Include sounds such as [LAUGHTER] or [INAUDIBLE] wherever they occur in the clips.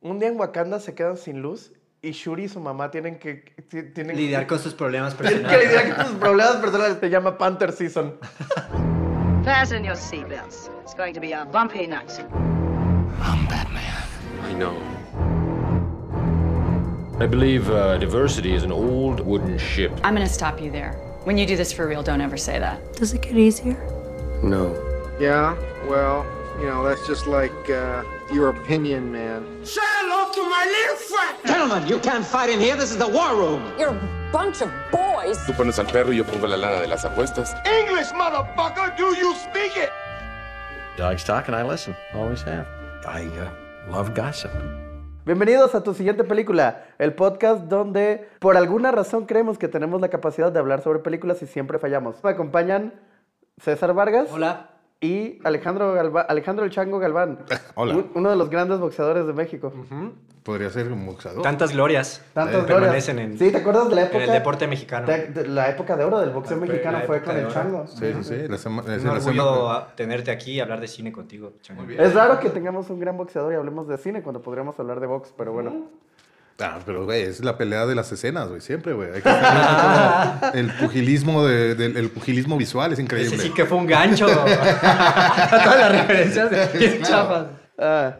Un día en Wakanda se quedan sin luz y Shuri y su mamá tienen que... ti- Tienen Lidiar con sus problemas Tienen que personales. lidiar con sus problemas personales. Se llama Panther Season. [LAUGHS] Fasten your seatbelts. It's going to be a bumpy night. I'm Batman. I know. I believe uh, diversity is an old wooden ship. I'm gonna stop you there. When you do this for real, don't ever say that. Does it get easier? No. Yeah, well, you know, that's just like uh, your opinion, man. Gentlemen, you can't fight in here. This is the war room. You're a bunch of boys. Tú pones al perro y yo pongo la lana de las apuestas. English, motherfucker! Do you speak it? Dogs talk and I listen. Always have. I uh, love gossip. Bienvenidos a tu siguiente película, el podcast donde por alguna razón creemos que tenemos la capacidad de hablar sobre películas y siempre fallamos. Me acompañan César Vargas Hola. Y Alejandro, Galva- Alejandro El Chango Galván. [LAUGHS] Hola. Un- uno de los grandes boxeadores de México. Podría ser un boxeador. Tantas glorias Tantas eh, glorias. permanecen en, Sí, ¿te acuerdas de la época? en el deporte mexicano. de- de la época de oro del boxeo La mexicano la fue con el. Chango. Sí, sí, sí. La sema- Es un orgullo tenerte aquí y hablar de cine contigo. Chango. Es raro que tengamos un gran boxeador y hablemos de cine cuando podríamos hablar de box, pero bueno. Ah, pero, güey, es la pelea de las escenas, güey. Siempre, güey. Hay que estar como [LAUGHS] el pugilismo, de- del- el pugilismo visual es increíble. Ese sí que fue un gancho. [LAUGHS] Todas las referencias de chafas. Ah,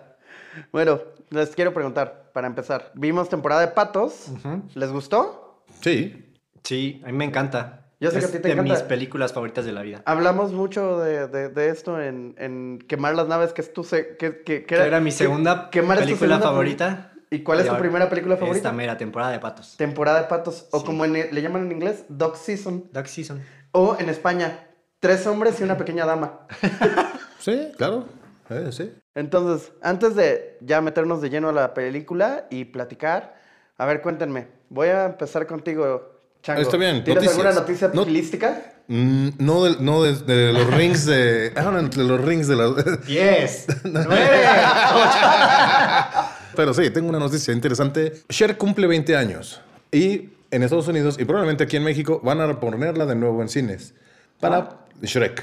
bueno, les quiero preguntar, para empezar. Vimos temporada de Patos. ¿Les gustó? Sí. Sí, a mí me encanta. Yo sé que es a ti te de encanta. mis películas favoritas de la vida. Hablamos mucho de, de- de esto en, en Quemar las Naves, que es tu... se- que, que, que Que era mi que- segunda película segunda favorita. ¿Y cuál es tu primera película favorita? Esta mera temporada de Patos. Temporada de Patos. O Sí. como en- le llaman en inglés, Dog Season. Duck Season. O en España, Tres hombres y una pequeña dama. [LAUGHS] Sí, claro. Eh, sí. Entonces, antes de ya meternos de lleno a la película y platicar, a ver, cuéntenme. Voy a empezar contigo, Chango. Está bien, ¿Tienes noticias. alguna noticia No- pugilística? Mm, no de, no de, de los rings de. [LAUGHS] Ah, no, de los rings de la. 10, 9, [LAUGHS] Pero sí, tengo una noticia interesante. Cher cumple 20 años y en Estados Unidos y probablemente aquí en México van a ponerla de nuevo en cines para Shrek.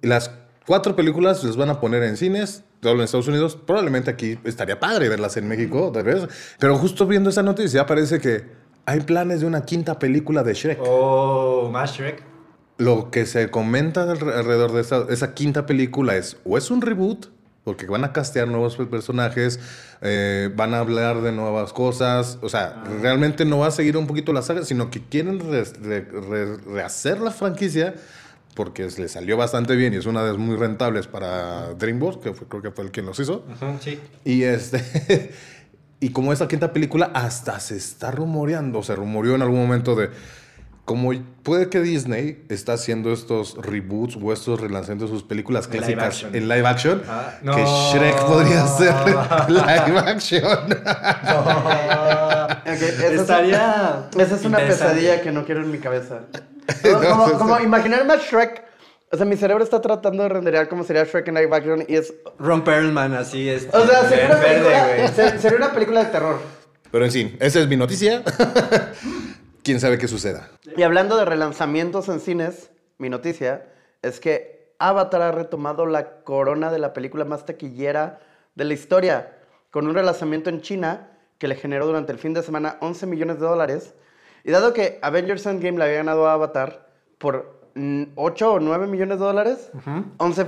Y las cuatro películas las van a poner en cines, todo en Estados Unidos. Probablemente aquí estaría padre verlas en México, tal vez. Pero justo viendo esa noticia parece que hay planes de una quinta película de Shrek. Oh, más Shrek. Lo que se comenta alre- alrededor de esa, esa quinta película es o es un reboot, porque van a castear nuevos pe- personajes, eh, van a hablar de nuevas cosas, o sea, realmente no va a seguir un poquito la saga, sino que quieren re- re- re- rehacer la franquicia porque le salió bastante bien y es una de las muy rentables para DreamWorks, que fue- creo que fue el quien los hizo. Sí. Y este. [LAUGHS] y como esa quinta película hasta se está rumoreando, se rumoreó en algún momento de. Como puede que Disney está haciendo estos reboots o estos relanzamientos de sus películas En live clásicas action. en live action, Ah, que no. Shrek podría ser [LAUGHS] live action. Ok, esa es- Estaría. Esa es una pesadilla que no quiero en mi cabeza. [LAUGHS] Como, como- sí, como sí. imaginarme a Shrek. O sea, mi cerebro está tratando de renderear cómo sería Shrek en live action y es... Ron Perlman, así es. O sea, sería una, película, sería una película de terror. Pero en fin, esa es mi noticia. [LAUGHS] Quién sabe qué suceda. Y hablando de relanzamientos en cines, mi noticia es que Avatar ha retomado la corona de la película más taquillera de la historia, con un relanzamiento en China que le generó durante el fin de semana 11 millones de dólares. Y dado que Avengers Endgame le había ganado a Avatar por mm, 8 o 9 millones de dólares, 11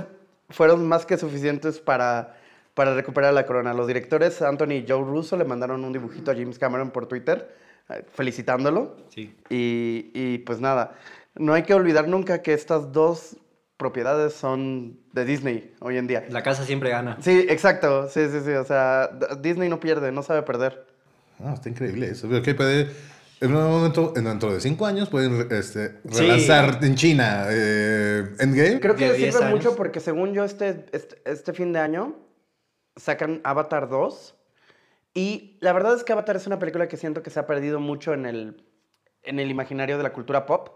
fueron más que suficientes para, para recuperar la corona. Los directores Anthony y Joe Russo le mandaron un dibujito a James Cameron por Twitter felicitándolo. Sí. Y, y, pues nada, no hay que olvidar nunca que estas dos propiedades son de Disney hoy en día. La casa siempre gana. Sí, exacto, sí, sí, sí, o sea, Disney no pierde, no sabe perder. Ah, está increíble eso. Pero que puede, en un momento, en- dentro de cinco años, pueden este, Sí. relanzar en China eh, Endgame. Creo que De le 10 sirve años. mucho porque según yo este, este, este fin de año sacan Avatar 2 y la verdad es que Avatar es una película que siento que se ha perdido mucho en el, en el imaginario de la cultura pop.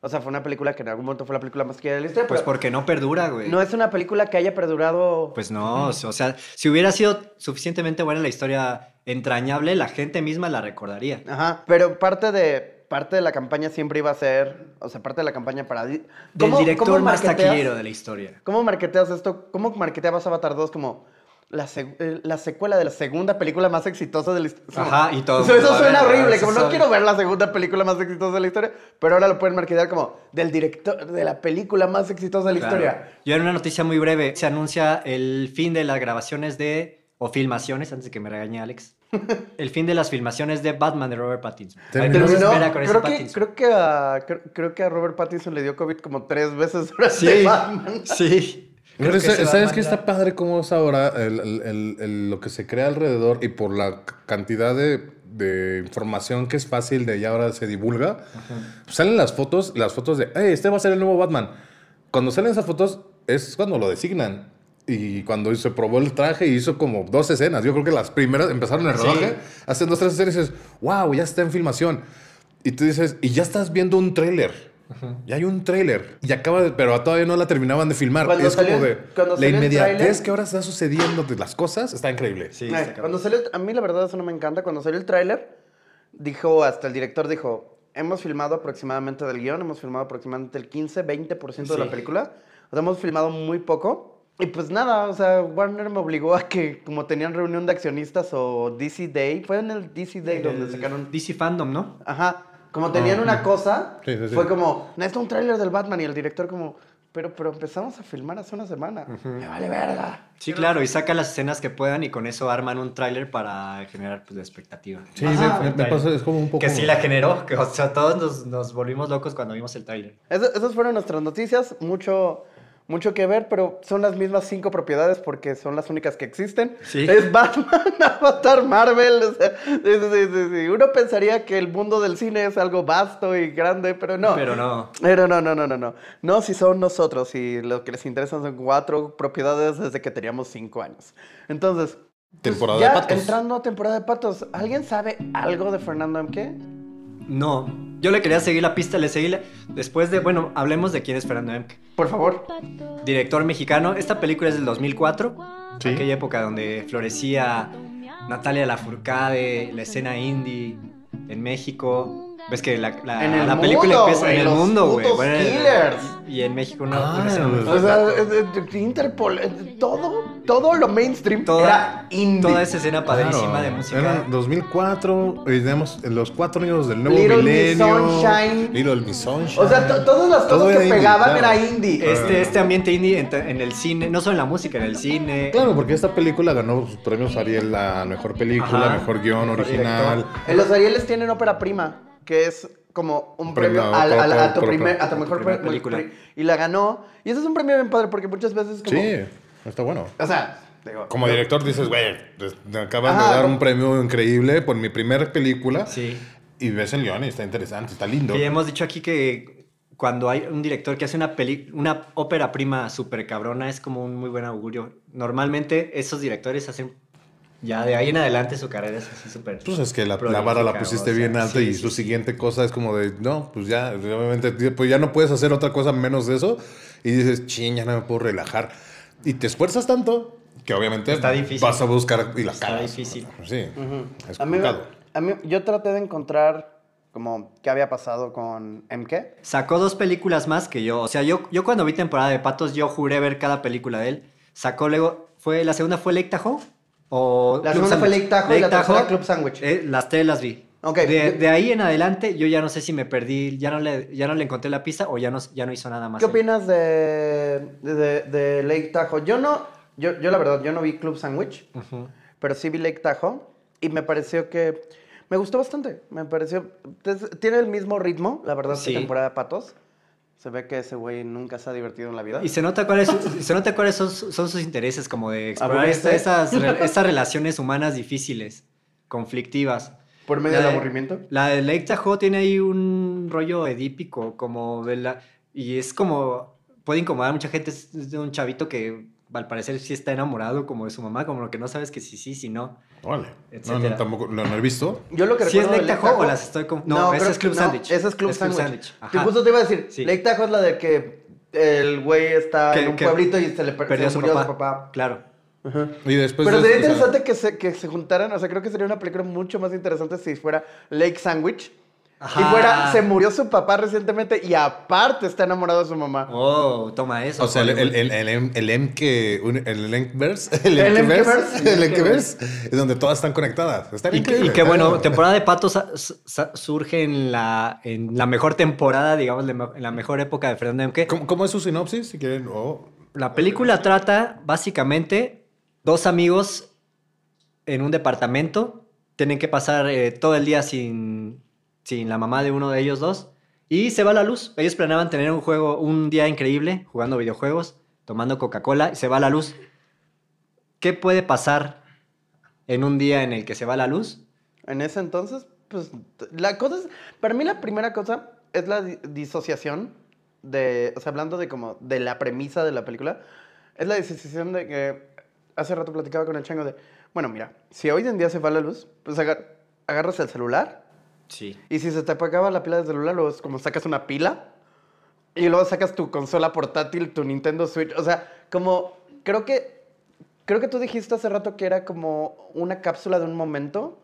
O sea, fue una película que en algún momento fue la película más querida de la historia, Pues porque no perdura, güey. no es una película que haya perdurado... Pues no, o sea, si hubiera sido suficientemente buena la historia entrañable, la gente misma la recordaría. Ajá, pero parte de, parte de la campaña siempre iba a ser, o sea, parte de la campaña para... Del ¿Cómo- director más taquillero de la historia. ¿Cómo marketeas esto? ¿Cómo marketeabas Avatar 2 como la, eh, la secuela de la segunda película más exitosa de la historia. Ajá, y todo Eso, suena ver, horrible, como no sabe. quiero ver la segunda película más exitosa de la historia, pero ahora lo pueden marketear como del director de la película más exitosa de la Claro. historia. Yo en una noticia muy breve, se anuncia el fin de las grabaciones de, o filmaciones, antes de que me regañe Alex, [LAUGHS] el fin de las filmaciones de Batman de Robert Pattinson. Terminó. con ese creo, que, Pattinson. creo, que a, creo, creo que a Robert Pattinson le dio COVID como tres veces durante Sí, Batman. sí. Pero que ese ¿Sabes qué está padre cómo es ahora el- el- el- lo que se crea alrededor y por la cantidad de, de información que es fácil de ya ahora se divulga? Salen las fotos, las fotos de, hey, este va a ser el nuevo Batman. Cuando salen esas fotos es cuando lo designan. Y cuando se probó el traje hizo como dos escenas. Yo creo que las primeras empezaron el Sí. rodaje, hacen dos, tres escenas y dices, wow, ya está en filmación. Y tú dices, y ya estás viendo un tráiler. Ya hay un tráiler. Y acaba de, pero todavía no la terminaban de filmar. Cuando es salió- como de cuando la inmediatez tráiler- que ahora está sucediendo de las cosas está increíble. Sí, Ay, está cuando salió, a mí la verdad eso no me encanta. Cuando salió el tráiler, dijo, hasta el director dijo, hemos filmado aproximadamente del guion, hemos filmado aproximadamente el 15, 20% de la Sí. película. O sea, hemos filmado muy poco. Y pues nada, o sea, Warner me obligó a que como tenían reunión de accionistas o DC Day, fue en el DC Day donde El sacaron... DC Fandom, ¿no? Ajá, como tenían una cosa, Sí, sí, sí. fue como, necesito un tráiler del Batman y el director como, pero, pero empezamos a filmar hace una semana. Me vale verga. Sí, claro, y saca las escenas que puedan y con eso arman un tráiler para generar pues, la expectativa. Sí, Ajá. me, me pasa, es como un poco... Que sí la generó, que o sea, todos nos, nos volvimos locos cuando vimos el tráiler. Eso- esas fueron nuestras noticias, mucho, mucho que ver, pero son las mismas cinco propiedades porque son las únicas que existen. Sí. Es Batman, [LAUGHS] Avatar, Marvel. o sea, sí, sí. Uno pensaría que el mundo del cine es algo vasto y grande, pero no. Pero no. Pero no, no, no, no, no. No, si son nosotros y lo que les interesa son cuatro propiedades desde que teníamos cinco años. Entonces, pues, Temporada ya de patos. entrando a temporada de patos, ¿alguien sabe algo de Fernando M.K.? No, yo le quería seguir la pista, le seguí la- después de, bueno, hablemos de quién es Fernando Emke. Por favor. Director mexicano, esta película es del 2004, Sí. aquella época donde florecía Natalia Lafourcade, la escena indie en México. Ves que la, la- En el la película mundo, empieza en el los mundo, güey. Bueno, killers. Y en México no. Ah, pues, O sea, Interpol, todo, todo lo mainstream Toda- era indie. Toda esa escena padrísima Claro, de música. Era 2004, y tenemos en los cuatro años del nuevo Little Miss milenio. Sunshine. Little Miss Sunshine. O sea, to- todas las Todo cosas que indie, pegaban claro. era indie. Este, este ambiente indie en, en el cine, no solo en la música, en el cine. Claro, porque esta película ganó sus premios Ariel a mejor película, Ajá. mejor guion Mejor original. director. En los Arieles tienen ópera prima, que es como un premio, Premio al- al- a, tu primer, a tu mejor película. pre- Y la ganó. Y ese es un premio bien padre porque muchas veces como... Sí, está bueno. O sea, digo... Como director dices, güey, me acaban Ajá, de dar un premio increíble por mi primera película. Sí. Y ves el guion y está interesante, está lindo. Ya hemos dicho aquí que cuando hay un director que hace una peli una ópera prima súper cabrona es como un muy buen augurio. Normalmente esos directores hacen ya de ahí en adelante su carrera es así súper. Pues es que la, la vara la pusiste o sea, bien alta sí, y sí, su sí. siguiente cosa es como de, no, pues ya, obviamente, pues ya no puedes hacer otra cosa menos de eso. Y dices, ching, ya no me puedo relajar. Y te esfuerzas tanto que obviamente Está difícil. vas a buscar y la Está cagas. difícil. Sí, es A mí, a mí, yo traté de encontrar como qué había pasado con MK. Sacó dos películas más que yo. O sea, yo, yo cuando vi temporada de Patos, yo juré ver cada película de él. Sacó luego, fue, la segunda fue Lake Tahoe. O La Club segunda fue. Lake Tahoe y la tercera Tahoe, Club Sandwich. eh, las tres las vi. Ok. De, de ahí en adelante, yo ya no sé si me perdí, ya no le, ya no le encontré la pista o ya no, ya no hizo nada más. ¿Qué opinas de, de, de Lake Tahoe? Yo no, yo, yo la verdad, yo no vi Club Sandwich, Ujú. pero sí vi Lake Tahoe y me pareció que me gustó bastante. Me pareció, tiene el mismo ritmo, la verdad, Sí. que temporada de Patos. Se ve que ese güey nunca se ha divertido en la vida. Y se nota cuáles, se nota cuáles son, son sus intereses, como de explorar esta- esas, [LAUGHS] estas relaciones humanas difíciles, conflictivas. Por medio La del de- aburrimiento. La de Lake Tahoe tiene ahí un rollo edípico, como de la, y es como, puede incomodar a mucha gente, es de un chavito que al parecer sí está enamorado como de su mamá, como lo que no sabes que sí, sí, sí, no. Vale. No, no, tampoco, lo no he visto. Yo lo que ¿Sí es recuerdo Lake Tahoe o las estoy con- no, creo es Club no, Sandwich. Ese es Club Es Sandwich. Que justo te iba a decir, Sí. Lake Tahoe es la de que el güey está Que- en un pueblito y se le per- Perdió a se su murió papá. su papá. Claro. Y después Pero de- sería interesante que se, que se juntaran, o sea, creo que sería una película mucho más interesante si fuera Lake Sandwich, Ajá. Y fuera, se murió su papá recientemente y aparte está enamorado de su mamá. Oh, toma eso. O sea, el, el, el, el, el M que. El Emkverse. [LAUGHS] El El. El Emkverse. Es donde todas están conectadas. Está Y, increíble. y qué bueno, temporada de patos sa- sa- surge en la, en la mejor temporada, digamos, en la mejor época de Fernando Emke. ¿Cómo, cómo es su sinopsis? Si quieren. Oh. La película trata básicamente dos amigos en un departamento, tienen que pasar eh, todo el día sin, sin la mamá de uno de ellos dos y se va la luz. Ellos planeaban tener un juego, un día increíble jugando videojuegos, tomando Coca-Cola y se va la luz. ¿Qué puede pasar en un día en el que se va la luz? En ese entonces, pues, la cosa es, para mí la primera cosa es la di- disociación de, o sea, hablando de como, de la premisa de la película, es la disociación de que, hace rato platicaba con el chango de, bueno, mira, si hoy en día se va la luz, pues aga- agarras el celular Sí. y si se te apagaba la pila del celular, luego es como sacas una pila y luego sacas tu consola portátil, tu Nintendo Switch. O sea, como creo que creo que tú dijiste hace rato que era como una cápsula de un momento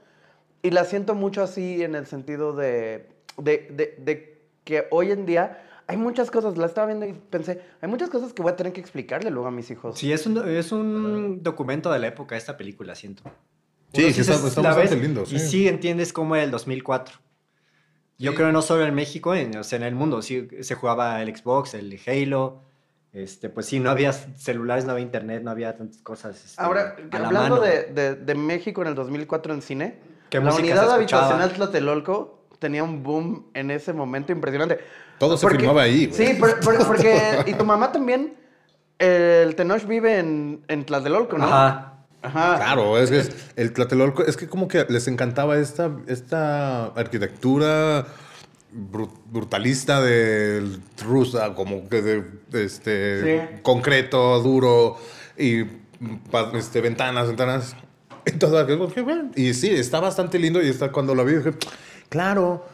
y la siento mucho así en el sentido de, de, de- de que hoy en día hay muchas cosas, la estaba viendo y pensé, hay muchas cosas que voy a tener que explicarle luego a mis hijos. Sí, es un, es un documento de la época esta película, siento. Sí, que está- está bastante ves lindo, Y sí. sí entiendes cómo era el 2004. Yo Sí. creo no solo en México, en, o sea, en el mundo. Sí, se jugaba el Xbox, el Halo. Este, pues sí, no había celulares, no había internet, no había tantas cosas. este, Ahora, a la hablando mano. de, de- de México en el 2004 en cine, ¿Qué la unidad habitacional Tlatelolco tenía un boom en ese momento impresionante. Todo se Porque- filmaba ahí, güey. Sí, por- por- [LAUGHS] porque... Y tu mamá también, el Tenoch vive en, en Tlatelolco, ¿no? Ajá. Ajá. Claro, es que es- el Tlatelolco, es que como que les encantaba esta, esta arquitectura bru- brutalista del rusa, como que de, de este Sí. concreto, duro y este, ventanas, ventanas. [LAUGHS] Bueno, y sí, está bastante lindo y está, cuando lo vi dije, claro,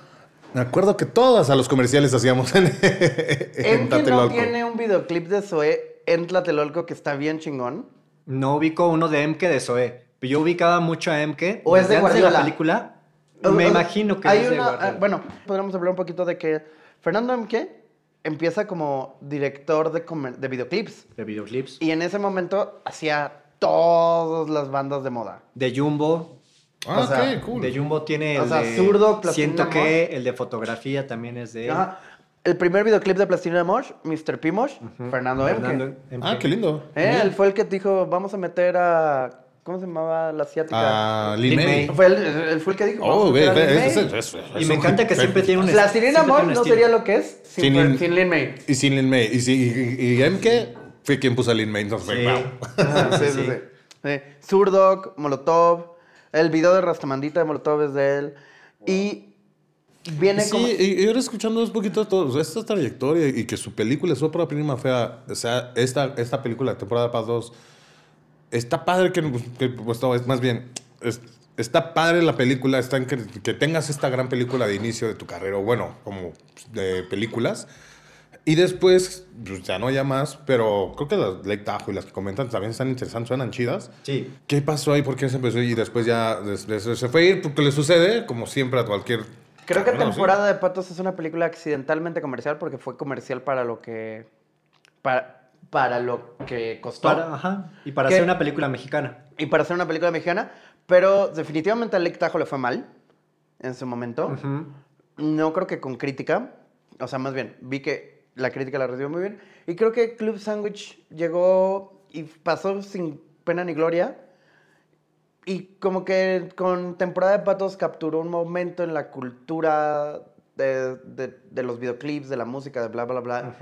me acuerdo que todas a los comerciales hacíamos en, [LAUGHS] en ¿En que no Tlatelolco. tiene un videoclip de Zoé en Tlatelolco que está bien chingón? No ubico uno de Emke de Zoé. Pero yo ubicaba mucho a Emke. ¿O es de antes la película. O- Me o- imagino que hay es de una- ah, Bueno, podríamos hablar un poquito de que Fernando Emke empieza como director de, comer- de videoclips. De videoclips. Y en ese momento hacía todas las bandas de moda. De Jumbo. Ah, o sea, cool. De Jumbo tiene O el sea, de... Zurdo, Siento que el de fotografía también es de. Ajá. El primer videoclip de Plastilina Mosh, Mr. P. Mosh, Fernando, Fernando Emke. Emke. Ah, qué lindo. Eh, él fue el que dijo, vamos a meter a... ¿Cómo se llamaba la asiática? Ah, Lin May. Fue él fue el que dijo, Oh, es- es- es- es Y me encanta que siempre tiene un... Siempre tiene Mosh no sería lo que es sin, Sin Fer- Lin- sin Lin May. Y sin Lin May. Y, sí, y, y, y MK fue quien puso a Lin May. Entonces, Sí. wow. Sí, sí, Sí. sí. Sí. Zurdok, Molotov, el video de Rastamandita de Molotov es de él. Y viene Sí, como... y, y ahora escuchando un poquito todo, esta trayectoria y que su película, su ópera prima fea, o sea, esta, esta película, temporada Paz 2, está padre que, que, pues, no, es más bien, es- está padre la película, está en que, que tengas esta gran película de inicio de tu carrera, bueno, como de películas. Y después, pues ya no ya más, pero creo que las Lake Tahoe y las que comentan también están interesantes, suenan chidas. Sí. ¿Qué pasó ahí? ¿Por qué se empezó? Y después ya se fue a ir porque le sucede, como siempre a cualquier. Creo que cabrón, ¿sí? Temporada de Patos es una película accidentalmente comercial porque fue comercial para lo que... Para, para lo que costó. Para, ajá. Y para ¿Qué? hacer una película mexicana. Y para hacer una película mexicana. Pero definitivamente a Lake Tahoe le fue mal en su momento. No creo que con crítica. O sea, más bien, vi que la crítica la recibió muy bien. Y creo que Club Sandwich llegó y pasó sin pena ni gloria. Y como que con temporada de patos capturó un momento en la cultura de, de- de los videoclips, de la música, de bla, bla, bla,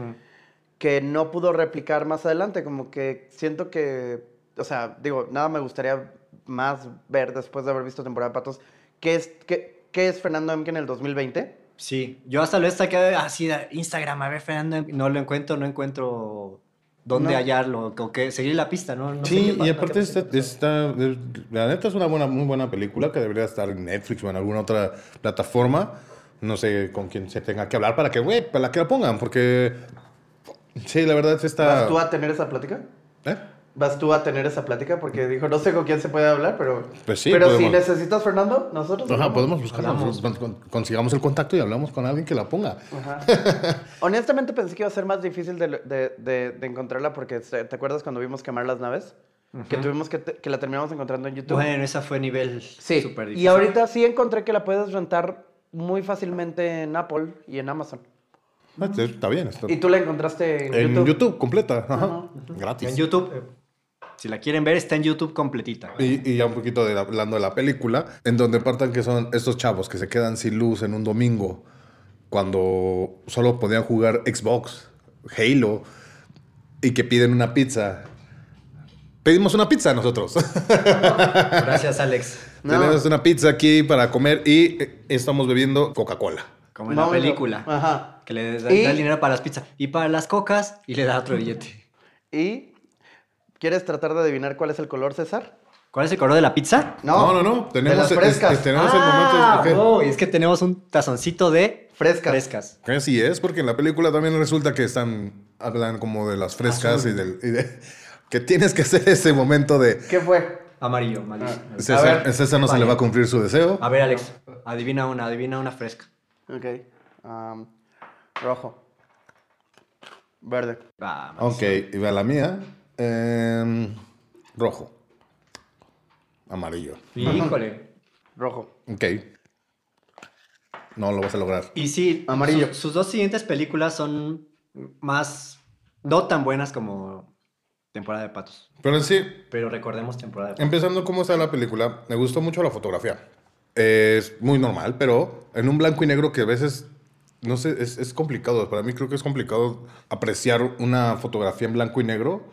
que no pudo replicar más adelante. Como que siento que, o sea, digo, nada me gustaría más ver después de haber visto temporada de patos. ¿Qué es, qué, qué es Fernando Emke en el 2020? Sí. Yo hasta lo he sacado así de Instagram, a ver, Fernando. No lo encuentro, no encuentro dónde No. hallarlo. O que seguir la pista, ¿no? No Sí, y aparte esta, pasa. esta- la neta es una buena, muy buena película que debería estar en Netflix o en alguna otra plataforma. No sé con quién se tenga que hablar para que, güey, para que la pongan, porque sí, la verdad es ¿Vas esta... tú a tener esa plática? ¿Eh? Vas tú a tener esa plática porque dijo, no sé con quién se puede hablar, pero... Pues sí, Pero si necesitas, Fernando, nosotros... Ajá, podemos con- Consigamos el contacto y hablamos con alguien que la ponga. Ajá. [LAUGHS] Honestamente pensé que iba a ser más difícil de, de- de- de encontrarla porque ¿te te acuerdas cuando vimos quemar las naves? Que tuvimos que, te- que la terminamos encontrando en YouTube. Bueno, esa fue nivel sí. súper difícil. Y ahorita sí encontré que la puedes rentar muy fácilmente en Apple y en Amazon. Ah, Está bien. está- Y tú la encontraste en, En YouTube. YouTube, completa. Ajá. Gratis. En YouTube, eh, si la quieren ver, está en YouTube completita. Y, y ya un poquito de la- hablando de la película, en donde partan que son estos chavos que se quedan sin luz en un domingo cuando solo podían jugar Xbox, Halo, y que piden una pizza. Pedimos una pizza nosotros. [LAUGHS] Gracias, Alex. No. Tenemos una pizza aquí para comer y eh, estamos bebiendo Coca-Cola. Como en la Vámonos. película. Ajá. Que le da, Y- da el dinero para las pizzas. Y para las cocas, y le da otro billete. ¿Y quieres tratar de adivinar cuál es el color, César? ¿Cuál es el color de la pizza? No, no, no. Tenemos, las es- frescas. es- tenemos el momento de Ah, escoger. oh, y es que tenemos un tazoncito de Frescas. frescas. Que sí es, porque en la película también resulta que están, hablan como de las frescas y, del, y de, que tienes que hacer ese momento de ¿Qué fue? Amarillo, amarillo. César, ver. César no se le va a cumplir su deseo. A ver, Alex, adivina una, adivina una fresca. Ok. am, rojo. Verde. Ah, Ok, y va la mía. Em, rojo. Amarillo. Híjole. Rojo. Ok. No lo vas a lograr. Y sí, Amarillo. Sus, sus dos siguientes películas son más, no tan buenas como Temporada de Patos. Pero en sí, Pero recordemos Temporada de Patos. empezando cómo está la película, me gustó mucho la fotografía. Es muy normal, pero en un blanco y negro que a veces, no sé, es, es complicado. Para mí creo que es complicado apreciar una fotografía en blanco y negro.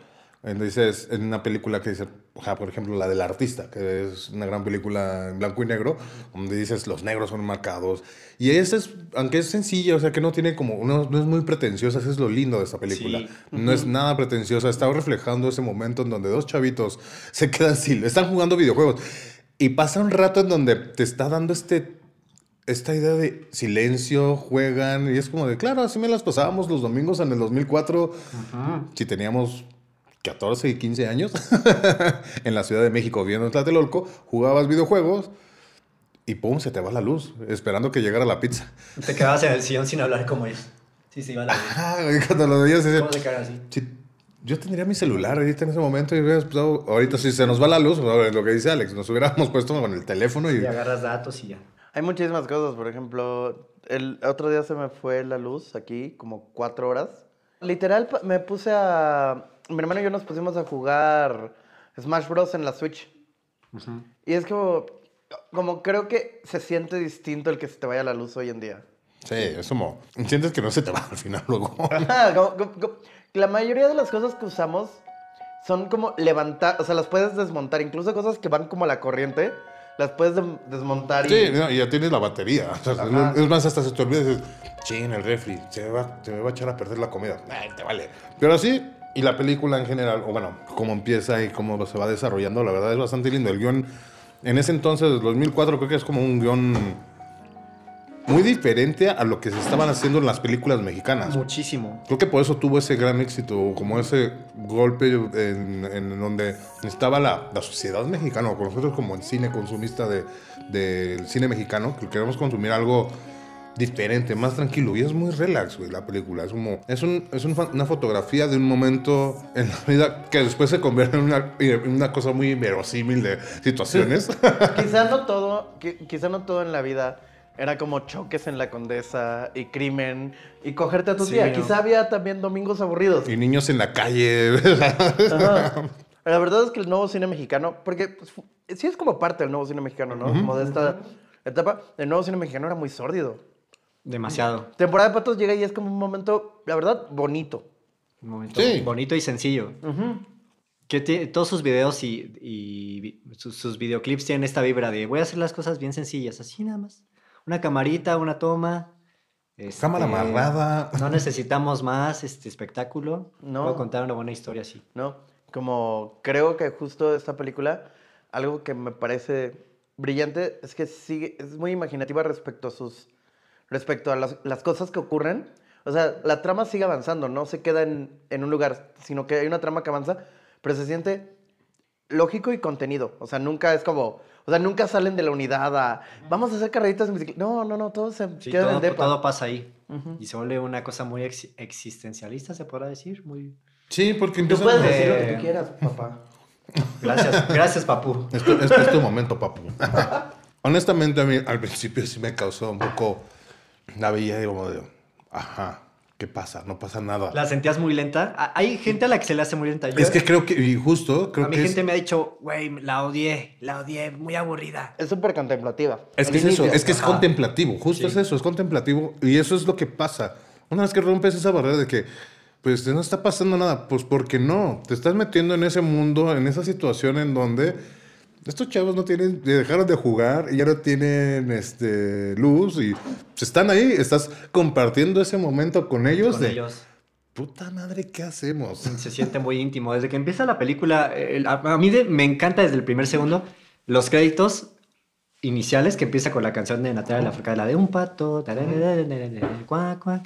En, dices, en una película que dice, o sea, por ejemplo, la del artista, que es una gran película en blanco y negro, donde dices los negros son marcados. Y ese es, aunque es sencilla, o sea, que no tiene como, no, no es muy pretenciosa, eso es lo lindo de esta película. Sí. No es nada pretenciosa, está reflejando ese momento en donde dos chavitos se quedan sin, están jugando videojuegos. Y pasa un rato en donde te está dando este esta idea de silencio, juegan, y es como de, claro, así me las pasábamos los domingos en el 2004, si teníamos 14 y 15 años, [LAUGHS] en la Ciudad de México, viendo en Tlatelolco, jugabas videojuegos y pum, se te va la luz, esperando que llegara la pizza. Te quedabas en el sillón sin hablar como ellos. Sí, sí, va la luz. Ah, cuando lo veías, dices, ¿Cómo se así? si yo tendría mi celular ahorita en ese momento y hubieras empezado- ahorita si se nos va la luz, lo que dice Alex, nos hubiéramos [LAUGHS] puesto con el teléfono y... Y agarras datos y ya. Hay muchísimas cosas, por ejemplo, el otro día se me fue la luz aquí, como cuatro horas. Literal, me puse a... Mi hermano y yo nos pusimos a jugar Smash Bros. en la Switch. Y es como... Como creo que se siente distinto el que se te vaya la luz hoy en día. Sí, es como, sientes que no se te va al final luego. [LAUGHS] Ajá, como- como- como- la mayoría de las cosas que usamos son como levantar, o sea, las puedes desmontar, incluso cosas que van como a la corriente, las puedes desmontar y... Sí, no, y ya tienes la batería. O sea, es más, hasta se te olvida y dices, ching, el refri, se me, va, se me va a echar a perder la comida. Ay, te vale. Pero así, y la película en general, o bueno, cómo empieza y cómo se va desarrollando, la verdad es bastante lindo. El guion, en ese entonces, 2004, creo que es como un guion muy diferente a lo que se estaban haciendo en las películas mexicanas. Muchísimo. Creo que por eso tuvo ese gran éxito, como ese golpe en, en donde estaba la, la sociedad mexicana, o con nosotros como el cine consumista de- del cine mexicano, que queremos consumir algo diferente, más tranquilo. Y es muy relax, güey, la película. Es como, es, un, es un una fotografía de un momento en la vida que después se convierte en una, en una cosa muy inverosímil de situaciones. [LAUGHS] Quizá no todo, qui- quizá no todo en la vida era como choques en la condesa y crimen y cogerte a tu Sí, tía. no. Quizá había también domingos aburridos. y niños en la calle. Ajá. La verdad es que el nuevo cine mexicano, porque pues, sí es como parte del nuevo cine mexicano, ¿no? Como de esta etapa, el nuevo cine mexicano era muy sórdido. Demasiado. Temporada de Patos llega y es como un momento, la verdad, bonito. Un momento Sí. bonito y sencillo. Que todos sus videos y, sus, sus videoclips tienen esta vibra de voy a hacer las cosas bien sencillas, así nada más. Una camarita, una toma. este, Cámara amarrada. No necesitamos más este espectáculo. No. Puedo contar una buena historia así. ¿no? Como creo que justo esta película, algo que me parece brillante es que sigue, es muy imaginativa respecto a sus, respecto a las, las cosas que ocurren. O sea, la trama sigue avanzando, no se queda en, en un lugar, sino que hay una trama que avanza, pero se siente lógico y contenido. O sea, nunca es como, o sea, nunca salen de la unidad a, vamos a hacer carreritas en bicicleta. No, no, no, todos se Sí, quedan todo, en depa. todo pasa ahí. Ujú. Y se vuelve una cosa muy ex- existencialista, se podrá decir. Muy... Sí, porque Tú puedes a- decir lo que Eh, tú quieras, papá. Gracias, gracias, papu. Este, este es tu momento, papu. [LAUGHS] Honestamente, a mí al principio sí me causó un poco. La veía y como de. Ajá, ¿qué pasa? No pasa nada. ¿La sentías muy lenta? A- Hay gente a la que se le hace muy lenta. Yo- Es que creo que. Y justo, creo a mi que. gente es, me ha dicho, güey, la odié, la odié, muy aburrida. Es súper contemplativa. es que es eso, inicio. es que es contemplativo. Justo Sí. es eso, es contemplativo. Y eso es lo que pasa. Una vez que rompes esa barrera de que. Pues no está pasando nada. Pues porque no. Te estás metiendo en ese mundo, en esa situación en donde. Estos chavos no tienen, dejaron de jugar y ya no tienen este, luz y pues, están ahí, estás compartiendo ese momento con ellos Con de, ellos. puta madre, ¿qué hacemos? [LAUGHS] Se siente muy íntimo. Desde que empieza la película, el- a, mí de- me encanta desde el primer segundo los créditos iniciales que empieza con la canción de Natalia Lafourcade, la de un pato, tarararararara, cuac, cuac,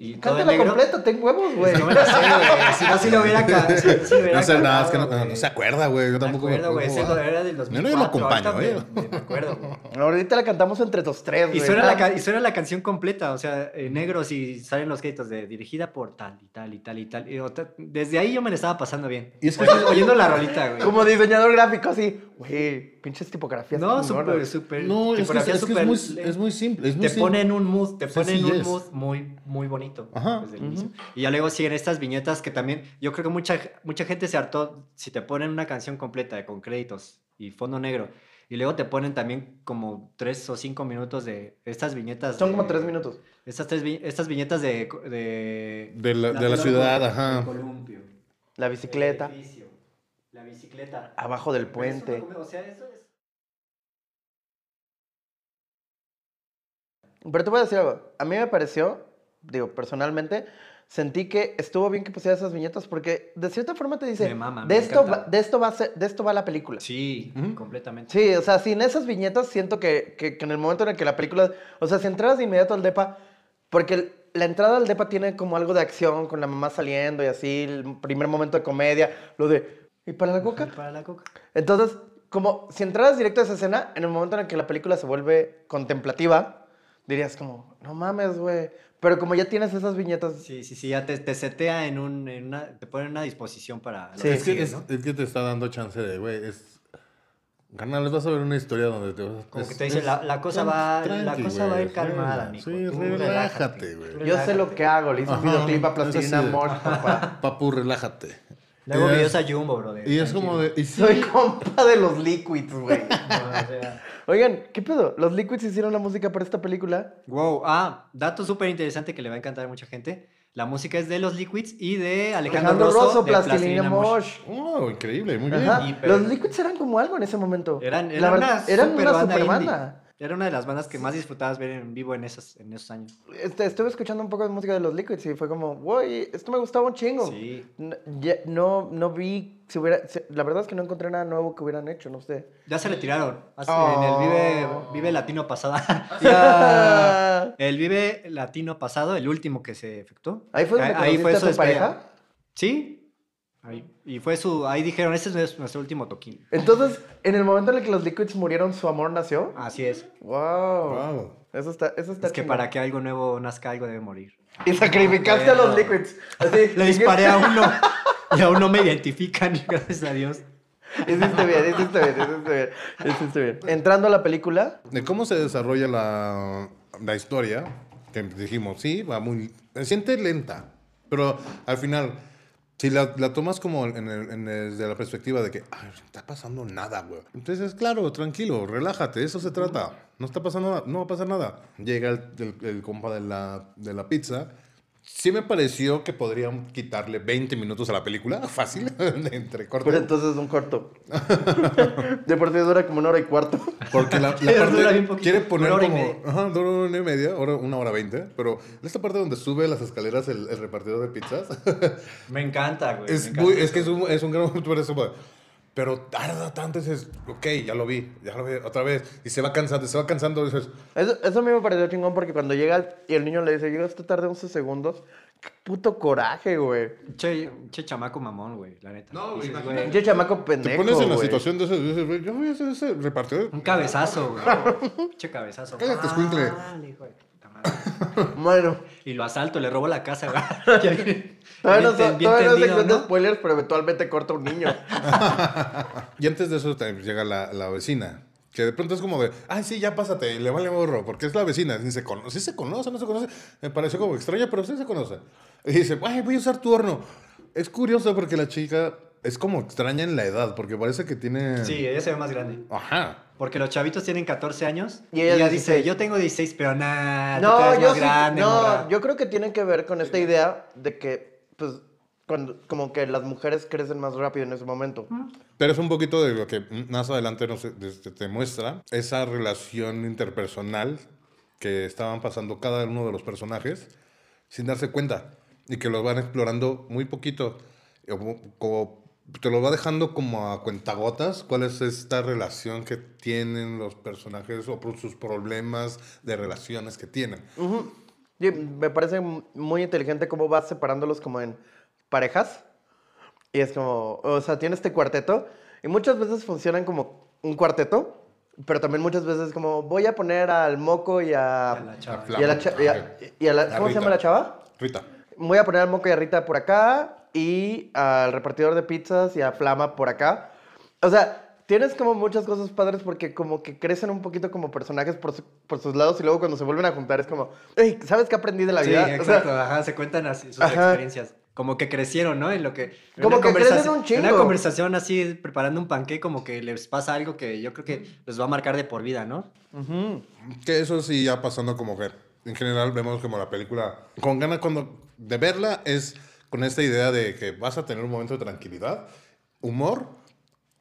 y Cántala completa, ten huevos, güey. No me la sé, güey. [LAUGHS] Si no, si lo hubiera, ca- si- si lo hubiera No sé nada, es que no, cantado, no se acuerda, güey. Yo Me tampoco acuerdo, güey. Ese era del Yo 2004. no lo acompaño, ¿eh? me- me acuerdo, güey. Ahorita la cantamos entre los tres, Y güey. suena, la, Ah, y suena la canción completa, o sea, en negro, si salen los créditos de dirigida por tal y tal y tal y tal. y desde ahí yo me la estaba pasando bien. Y es que- oyendo, oyendo la rolita, güey. Como diseñador gráfico, así. Güey, pinches tipografías. No, súper, súper. No, es que, que muy, es muy simple. Es muy te simple. pone en un mood, te pone en un mood muy, muy bonito. Ajá. desde el inicio. Y ya luego siguen estas viñetas que también, yo creo que mucha, mucha gente se hartó, si te ponen una canción completa con créditos y fondo negro, y luego te ponen también como tres o cinco minutos de estas viñetas. Son de- como tres minutos. Estas, tres vi- estas viñetas de... De, De la- de la flor ciudad, ajá. el columpio, La el bicicleta. edificio, la bicicleta. Abajo del puente. no- o sea, eso es... Pero te voy a decir algo. A mí me pareció, digo, personalmente, sentí que estuvo bien que pusiera esas viñetas porque de cierta forma te dice, mama, de, esto va, de, esto va a ser- de esto va la película. Sí, completamente. Sí, o sea, sin esas viñetas siento que, que- que en el momento en el que la película, o sea, si entras de inmediato al depa, porque la entrada al depa tiene como algo de acción con la mamá saliendo y así, el primer momento de comedia, lo de, ¿y para la coca? Para la coca. Entonces, como si entraras directo a esa escena, en el momento en el que la película se vuelve contemplativa, dirías como, no mames, güey. Pero como ya tienes esas viñetas, Sí, sí, sí, ya te, te setea en, un, en una, te pone en una disposición para Sí. Es que, sigue, es, ¿no? es que te está dando chance de, güey, es... Carnal, vas a ver una historia donde te vas Como es- que te dice, la, la cosa va, la cosa va a ir calmada, mijo. Sí, Tú relájate, güey. yo sé lo que hago. Le hice un videoclip a Plastilina papá. Papu, relájate. Le hago videos a Jumbo, brother. Y es como de... Y sí, Soy compa de los Liquids, güey. [LAUGHS] No, o sea, Oigan, ¿qué pedo? ¿Los Liquids hicieron la música para esta película? Wow, ah, dato súper interesante que le va a encantar a mucha gente. La música es de los Liquids y de Alejandro, Alejandro Rosso, Rosso, de Plastilina Mosh. Oh, increíble, muy bien. Ajá. Y- pero- Los Liquids eran como algo en ese momento. Eran, La eran verdad, una eran super una banda super indie. banda. Era una de las bandas que más disfrutabas ver en vivo en esos, en esos años. Este, estuve escuchando un poco de música de los Liquids y fue como, güey, esto me gustaba un chingo. Sí. No, ya- no, no vi si hubiera. si- la verdad es que no encontré nada nuevo que hubieran hecho, no sé. Ya se retiraron. Hace- Oh. En el Vive, Vive Latino pasada. [LAUGHS] [LAUGHS] El Vive Latino pasado, el último que se efectuó. Ahí fue donde ahí fue conociste su a tu pareja. Sí. Ahí. Y fue su. Ahí dijeron, este es nuestro último toquín. Entonces, en el momento en el que los Liquids murieron, su amor nació. Así es. Wow. Wow. Eso está, eso está Es que para que algo nuevo nazca, algo debe morir. Y sacrificaste a los. Liquids. Así, Le disparé a uno [LAUGHS] y aún no me identifican, [LAUGHS] gracias a Dios. Hiciste bien, hiciste bien, hiciste bien. Hiciste bien. Entrando a la película, De cómo se desarrolla la, la historia, que dijimos, sí, va muy... Se siente lenta, pero al final, si la, la tomas como en el- en el- desde la perspectiva de que, ay, no está pasando nada, güey. Entonces, claro, tranquilo, relájate, eso se trata. No está pasando nada, no va a pasar nada. Llega el, el- compa de la, de la pizza. Sí me pareció que podrían quitarle 20 minutos a la película, [LAUGHS] fácil, entre cortes. pero entonces es un corto. [LAUGHS] De por sí dura como una hora y cuarto. Porque la, [LAUGHS] la parte bien poquito, quiere poner una hora y como. media. Ajá, dura una hora y media, hora- una hora veinte. Pero esta parte donde sube las escaleras el, el repartidor de pizzas. Me encanta, güey. es, me muy, encanta es que es un, es un gran pero tarda tanto, dices, ok, ya lo vi, ya lo vi otra vez, y se va cansando, se va cansando, dices, Eso, eso a mí me pareció chingón porque cuando llega y el niño le dice, llegaste tarde 11 segundos, qué puto coraje, güey. Che, che chamaco mamón, güey, la neta. No, güey, Dices, imagínate. Pinche chamaco te pendejo, pones en la güey. situación de ese, dices, güey, yo voy a hacer ese repartidor. Un cabezazo, güey. [LAUGHS] che cabezazo. Cállate, escuincle. Vale, de puta madre. [LAUGHS] Bueno, Y lo asalto, le robo la casa, güey. [LAUGHS] [LAUGHS] Ya bien- todavía no, bien- todavía no se tendido, ¿no? spoilers, pero eventualmente corta un niño. Y antes de eso también llega la, la vecina. Que de pronto es como de, ay, sí, ya pásate, y le vale morro, porque es la vecina. Ni se conoce, sí se conoce, no se conoce. Me pareció como extraña, pero sí se conoce. Y dice, ay, voy a usar tu horno. Es curioso porque la chica es como extraña en la edad, porque parece que tiene. Sí, ella se ve más grande. Ajá. Porque los chavitos tienen 14 años. Y Y ella ella, 16. dice, yo tengo 16, pero nada, No, yo más sí- grande, no, morra". yo creo que tienen que ver con esta idea de que, pues, cuando, como que las mujeres crecen más rápido en ese momento. Pero es un poquito de lo que más adelante nos, te, te muestra, esa relación interpersonal que estaban pasando cada uno de los personajes sin darse cuenta y que los van explorando muy poquito. Y como te lo va dejando como a cuentagotas cuál es esta relación que tienen los personajes o por sus problemas de relaciones que tienen. Ujú. Sí, me parece muy inteligente cómo vas separándolos como en parejas. Y es como, o sea, tiene este cuarteto. Y muchas veces funcionan como un cuarteto. Pero también muchas veces como, voy a poner al moco y a... A la chava. y a la, cha- y a- y a la- La ¿Cómo se Rita. llama la chava? Rita. Voy a poner al moco y a Rita por acá. Y al repartidor de pizzas y a Flama por acá. O sea, tienes como muchas cosas padres porque como que crecen un poquito como personajes por, su- por sus lados. Y luego cuando se vuelven a juntar es como, "Ey, ¿sabes qué aprendí de la Sí, vida? O sea, exacto, ajá, se cuentan así sus Ajá. experiencias. Como que crecieron, ¿no? En lo que... en Como una que crecen conversación- un chingo. En una conversación así, preparando un panqué, como que les pasa algo que yo creo que les va a marcar de por vida, ¿no? ujú. Que eso sí ya pasando como que en general vemos como la película con ganas cuando de verla es con esta idea de que vas a tener un momento de tranquilidad, humor.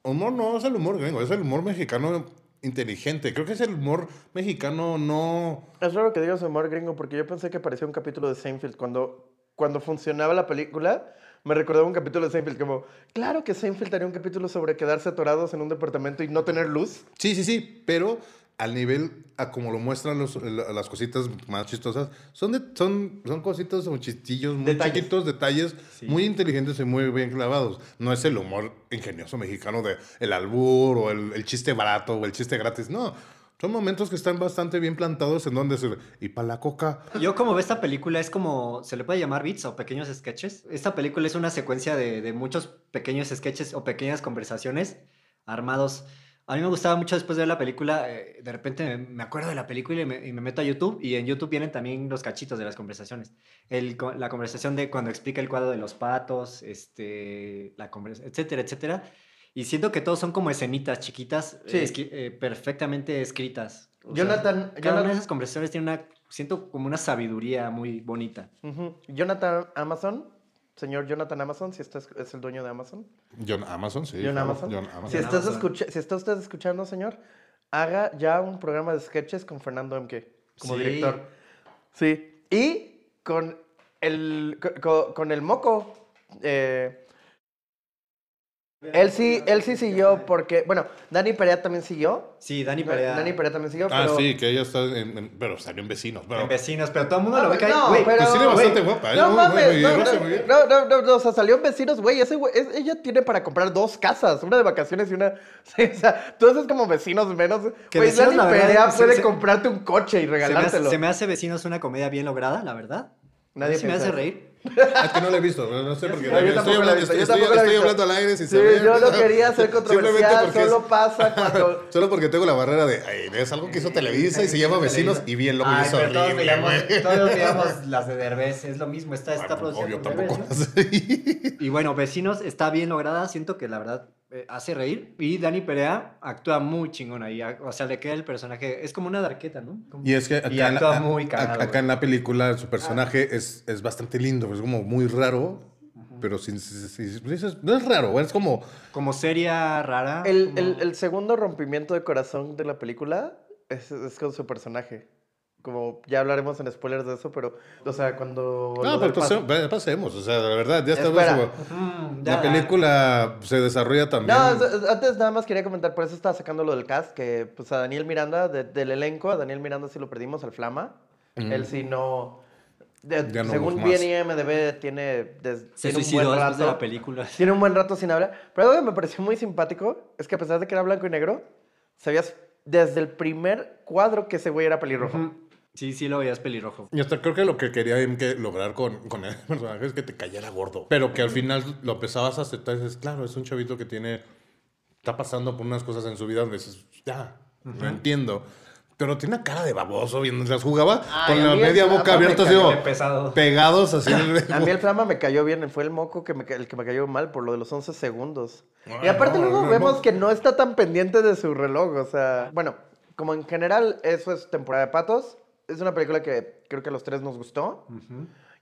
Humor no es el humor gringo, es el humor mexicano inteligente. Creo que es el humor mexicano no Es raro que digas humor gringo porque yo pensé que parecía un capítulo de Seinfeld. Cuando, cuando funcionaba la película, me recordaba un capítulo de Seinfeld como, claro que Seinfeld haría un capítulo sobre quedarse atorados en un departamento y no tener luz. Sí, sí, sí, pero al nivel, a como lo muestran los- la- las cositas más chistosas, son, de, son, son cositas o chistillos muy Detalles. chiquitos, detalles muy inteligentes y muy bien clavados. No es el humor ingenioso mexicano de el albur o el, el chiste barato o el chiste gratis, no. Son momentos que están bastante bien plantados en donde se... Y para la coca... Yo como veo esta película es como, se le puede llamar bits o pequeños sketches. Esta película es una secuencia de, de muchos pequeños sketches o pequeñas conversaciones armados. A mí me gustaba mucho después de ver la película, eh, de repente me, acuerdo de la película y me, y me meto a YouTube y en YouTube vienen también los cachitos de las conversaciones. El, la conversación de cuando explica el cuadro de los patos, este, la conversa- etcétera, etcétera. Y siento que todos son como escenitas chiquitas, Sí. eh, eh, perfectamente escritas. O sea, Jonathan- cada una Jonathan- de esas conversaciones tiene una, siento como una sabiduría muy bonita. Ujú. Jonathan Amazon, señor Jonathan Amazon, si este es, el dueño de Amazon. John Amazon, sí. John Amazon. John Amazon. Si, estás escucha- si está usted escuchando, señor, haga ya un programa de sketches con Fernando MK como Sí. director. Sí. Y con el, co- co- con, el moco. eh, él sí, él sí siguió porque, bueno, Dani Perea también siguió. Sí, Dani Perea. Dani Perea también siguió, Ah, pero... sí, que ella está en... en- pero salió en Vecinos. Pero, En vecinos, pero todo el mundo lo ve que hay. No, güey, pero... pues sí, bastante güey, guapa, ¿eh? No Muy, mames, muy no, no, muy bien. no, no, no, no, o sea, salió en vecinos, güey, ese güey, es- ella tiene para comprar dos casas, una de vacaciones y una, [LAUGHS] sí, o sea, tú haces como vecinos menos, Que güey, Vecinos, Dani la verdad, Perea se- puede se- comprarte un coche y se me, hace, regalártelo. se me hace vecinos una comedia bien lograda, la verdad. Nadie Nadie me piensa hace eso. reír. [LAUGHS] Es que no la he visto, no sé por qué. No, yo estoy tampoco la he hablando, visto, estoy, yo estoy- tampoco la he estoy visto. hablando al aire sin Sí, saber. yo no [LAUGHS] quería ser controversial, es- solo pasa [LAUGHS] cuando... Solo porque tengo la barrera de, ay, es algo que hizo Televisa y se llama Vecinos y bien loco y es horrible, güey. todos veíamos las de Derbez, es lo mismo, está, está Ah, producida Obvio, por Derbez, tampoco. ¿no? Sí. Y bueno, Vecinos está bien lograda, siento que la verdad eh, hace reír. Y Dani Perea actúa muy chingón ahí, o sea, le queda el personaje, es como una darqueta, ¿no? Como- Y es que acá, Y en, actúa la, muy cagado, acá en la película su personaje es, es bastante lindo, es como muy raro, pero sin, sin- sin- dices, no es raro, es como... Como seria, rara. El, como- el, el segundo rompimiento de corazón de la película es, es con su personaje. Como ya hablaremos en spoilers de eso, pero, o sea, cuando... No, pero paso- pase- pasemos. O sea, la verdad, ya. Mm, ya, La película se desarrolla también. No, es- es- antes nada más quería comentar, por eso estaba sacando lo del cast, que pues a Daniel Miranda, de- del elenco, a Daniel Miranda sí lo perdimos, al Flama. Él sí no... de- Ya no según bien. IMDB tiene, des- Se tiene un suicidó buen después de rato. la película. [LAUGHS] Tiene un buen rato sin hablar. Pero algo que me pareció muy simpático es que a pesar de que era blanco y negro, sabías desde el primer cuadro que ese güey era pelirrojo. Sí, sí lo veías pelirrojo. Y hasta creo que lo que quería que lograr con, con el [LAUGHS] personaje es que te cayera gordo. Pero que al final lo empezabas a aceptar y dices, claro, es un chavito que tiene. Está pasando por unas cosas en su vida donde dices, ya, lo entiendo. Pero tiene una cara de baboso mientras jugaba Ay, con la media boca me abierta, de pesado. pegados así. [LAUGHS] A mí el flama me cayó bien, fue el moco que me, el que me cayó mal por lo de los 11 segundos. y aparte no, luego no, vemos no. que no está tan pendiente de su reloj, o sea, bueno, como en general eso es temporada de patos, es una película que creo que a los tres nos gustó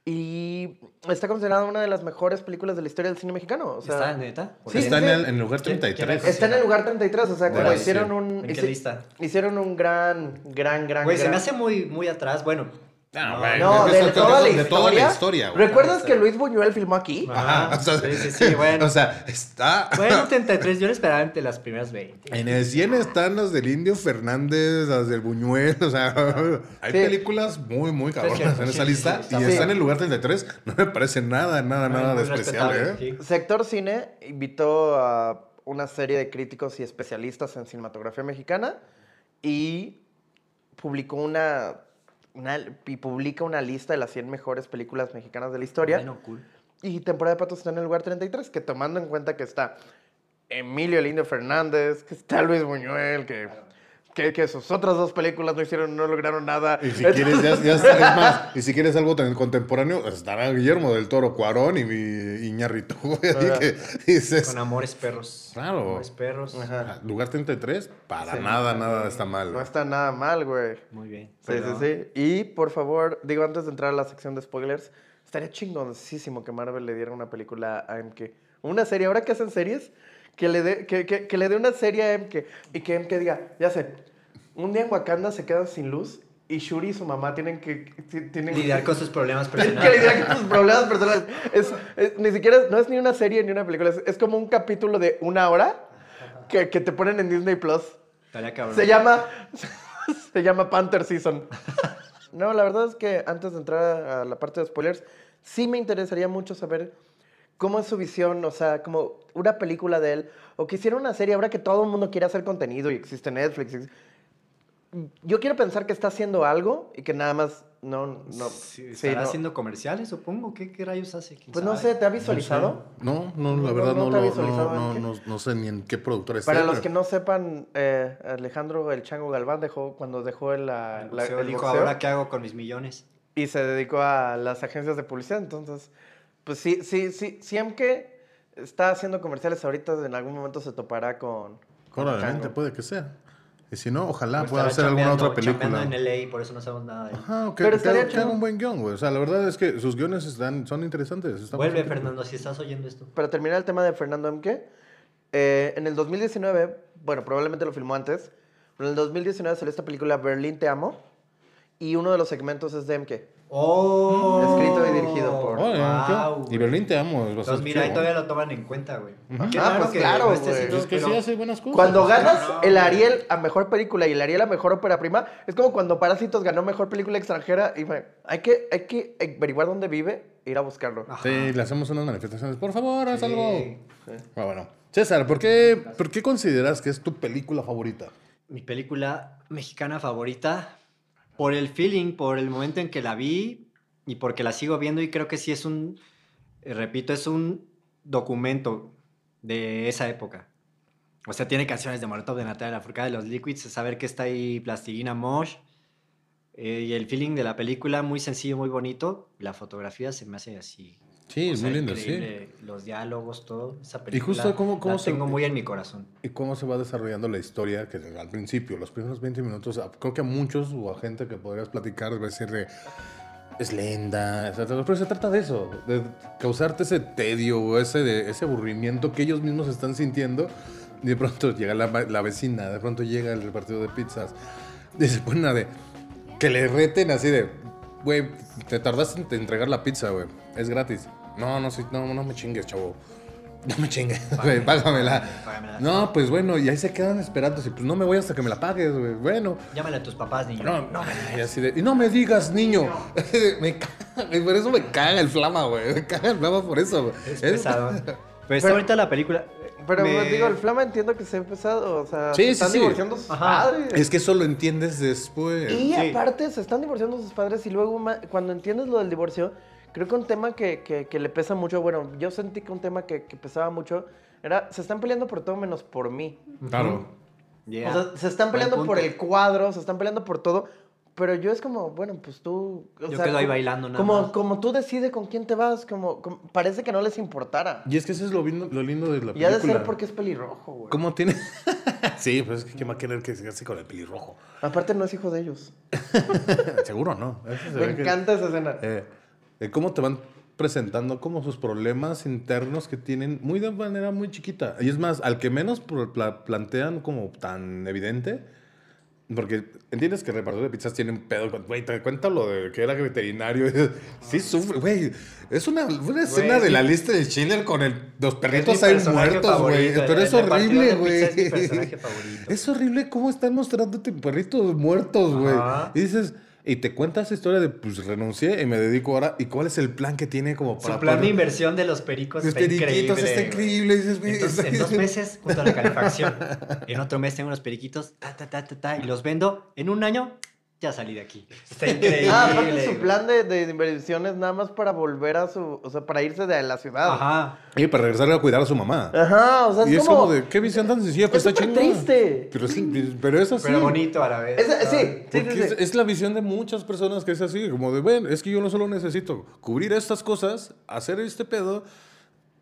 y está considerada una de las mejores películas de la historia del cine mexicano, o sea, ¿Está neta? Sí, está sí, en el, en lugar ¿Quién- quién 33. la está en el lugar 33, o sea, como hicieron un ¿En qué hici- lista? hicieron un gran gran gran Güey, se me hace muy, muy atrás. Bueno, Ah, güey, No, es de, toda la de historia. toda la historia, güey. ¿Recuerdas que Luis Buñuel filmó aquí? Ajá, o sea, Sí, sí, sí, bueno. [LAUGHS] O sea, está. bueno, 33. Yo lo esperaba entre las primeras 20. En el 100 están las del Indio Fernández, las del Buñuel, o sea, [LAUGHS] hay Sí. películas muy, muy cabronas en esa lista sí, y sí. está en el lugar 33, no me parece nada, nada, nada Muy despreciable, ¿eh? Sector Cine invitó a una serie de críticos y especialistas en cinematografía mexicana y publicó una, una- y publica una lista de las 100 mejores películas mexicanas de la historia. Bueno, cool. Y Temporada de Patos está en el lugar 33, que tomando en cuenta que está Emilio Lindo Fernández, que está Luis Buñuel, que, que, que sus otras dos películas no hicieron, no lograron nada. Y si quieres, ya, ya está, es más, [LAUGHS] y si quieres algo tan contemporáneo, estará Guillermo del Toro Cuarón y mi Iñarrito, que dices, Con Amores Perros. Claro. Amores Perros. Ajá. lugar 33, para Sí. nada, nada está mal. No está nada mal, güey. Muy bien. Sí, Pero- sí, sí. Y por favor, digo, antes de entrar a la sección de spoilers, estaría chingoncísimo que Marvel le diera una película a MK. Una serie, ahora que hacen series, que le dé que, que- que le dé una serie a MK y que MK diga, ya sé, un día en Wakanda se quedan sin luz y Shuri y su mamá tienen que... ti- Tienen Lidiar con sus problemas tienen [LAUGHS] que personales. lidiar con sus problemas personales. Es, es- ni siquiera, no es ni una serie ni una película, es, es como un capítulo de una hora que, que te ponen en Disney Plus. Estaría cabrón. Se llama. [LAUGHS] se llama Panther Season. [LAUGHS] No, la verdad es que antes de entrar a la parte de spoilers, sí me interesaría mucho saber cómo es su visión, o sea, como una película de él, o que hiciera una serie ahora que todo el mundo quiere hacer contenido y existe Netflix. ex- Yo quiero pensar que está haciendo algo y que nada más no. no Sí, sí, ¿Estará no. haciendo comerciales, supongo? ¿Qué, qué rayos hace? ¿Quién Pues no sabe? sé, ¿te ha visualizado? No, no, No, la verdad no no, no, no, no, no sé ni en qué productor está. Para los que no sepan, eh, Alejandro el Chango Galván dejó cuando dejó el, la- El la- boxeo el dijo, boxeo. ahora qué hago con mis millones. y se dedicó a las agencias de publicidad. Entonces, pues sí, sí, sí, siempre está haciendo comerciales ahorita, en algún momento se topará con, con Probablemente puede que sea. Y si no, ojalá O pueda hacer alguna otra película. en LA, por eso no sabemos nada de él. Ajá, o que, Pero estaría que haga un buen guion, güey. O sea, la verdad es que sus guiones están, son interesantes. están Vuelve, Fernando, si estás oyendo esto. Para terminar el tema de Fernando Emke, eh, en el 2019, bueno, probablemente lo filmó antes, pero en el 2019 salió esta película Berlín Te Amo, y uno de los segmentos es de Emke. ¡Oh! Escrito y dirigido por- Oye, Wow. Y Berlín te amo. es bastante Entonces, mira, ahí todavía lo toman en cuenta, güey. Ah, pues que claro, no esté güey. haciendo- Es que sí hace buenas cosas. Cuando ganas el Ariel a mejor película y el Ariel a mejor ópera prima, es como cuando Parásitos ganó mejor película extranjera y bueno, hay que, hay que averiguar dónde vive e ir a buscarlo. Sí, le hacemos unas manifestaciones. Por favor, haz Sí. algo. Ah, bueno. César, ¿por qué, ¿por qué consideras que es tu película favorita? Mi película mexicana favorita, por el feeling, por el momento en que la vi y porque la sigo viendo y creo que sí es un, eh, repito, es un documento de esa época. O sea, tiene canciones de Molotov, de Natalia Lafourcade, de los Liquids, saber que está ahí Plastilina Mosh eh, y el feeling de la película muy sencillo, muy bonito. La fotografía se me hace así. Sí, o es sea, muy linda, sí. Los diálogos, todo. Esa película justo cómo- cómo la se- tengo muy en mi corazón. ¿Y cómo se va desarrollando la historia? Que al principio, los primeros 20 minutos, creo que a muchos o a gente que podrías platicar, va a decir de, es lenta, etcétera. Pero se trata de eso, de causarte ese tedio o ese, de, ese aburrimiento que ellos mismos están sintiendo. Y de pronto llega la, la vecina, de pronto llega el repartido de pizzas. Y se ponen a de, Que le reten así de, güey, te tardaste en entregar la pizza, güey. Es gratis. No, no, sí, no, no me chingues, chavo. [LAUGHS] No me chingues, güey, págamela. págamela. No, pues bueno, y ahí se quedan esperando. así, Pues no me voy hasta que me la pagues, güey. Bueno. Llámale a tus papás, niño. No, no, y así de, y no me digas, niño. [LAUGHS] me caga, güey, por eso me caga el flama, güey. Me caga el flama por eso, güey. Es pesado. [LAUGHS] Pero está Pero- ahorita la película. Pero me- digo, el flama entiendo que se ha empezado, o sea, Sí, se sí, están sí. divorciando sus Ajá. padres. Es que eso lo entiendes después. Y Sí. aparte se están divorciando sus padres y luego cuando entiendes lo del divorcio, creo que un tema que, que- que le pesa mucho, bueno, yo sentí que un tema que, que pesaba mucho era, se están peleando por todo menos por mí. Claro. Yeah. O sea, se están peleando por el cuadro, se están peleando por todo, pero yo es como, bueno, pues tú... o Yo sea, quedo ahí bailando nada como, más. Como tú decides con quién te vas, como, como- parece que no les importara. Y es que eso es lo, lindo- lo lindo de la Y ha película. de ser porque es pelirrojo, güey. ¿Cómo tiene? [LAUGHS] sí, pues es que ¿quién va a querer que se hace con el pelirrojo? Aparte no es hijo de ellos. [LAUGHS] Seguro no. Se Me ve que- encanta esa escena. Eh, eh, cómo te van presentando como sus problemas internos que tienen muy de manera muy chiquita. Y es más, al que menos pl- pla- plantean como tan evidente, porque entiendes que el repartidor de pizzas tiene un pedo güey, te cuenta lo de que era veterinario. [LAUGHS] Sí, sufre, güey. Es una, una escena es de la lista de Schindler con el, los perritos ahí muertos, güey. Pero es horrible, de güey. es. [LAUGHS] Es horrible cómo están mostrándote perritos muertos, güey. Y dices, y te cuenta esa historia de, pues renuncié y me dedico ahora. ¿Y cuál es el plan que tiene como para Su plan de inversión de los pericos Los está periquitos increíble. está increíble. Dices, Entonces, en dos meses, junto a la calefacción. [LAUGHS] En otro mes tengo unos periquitos, ta, ta, ta, ta, ta, y los vendo. En un año, ya salí de aquí. Está increíble. Ah, aparte su plan de, de inversión es nada más para volver a su, o sea, para irse de la ciudad. Ajá. Y para regresar a cuidar a su mamá. Ajá, o sea, es, y es como, como de, qué visión tan sencilla, pues es está chingón. triste. Pero, sí, pero es así. Pero bonito a la vez. Es- sí, sí, Porque sí, es, sí. es la visión de muchas personas que es así, como de, bueno, es que yo no solo necesito cubrir estas cosas, hacer este pedo,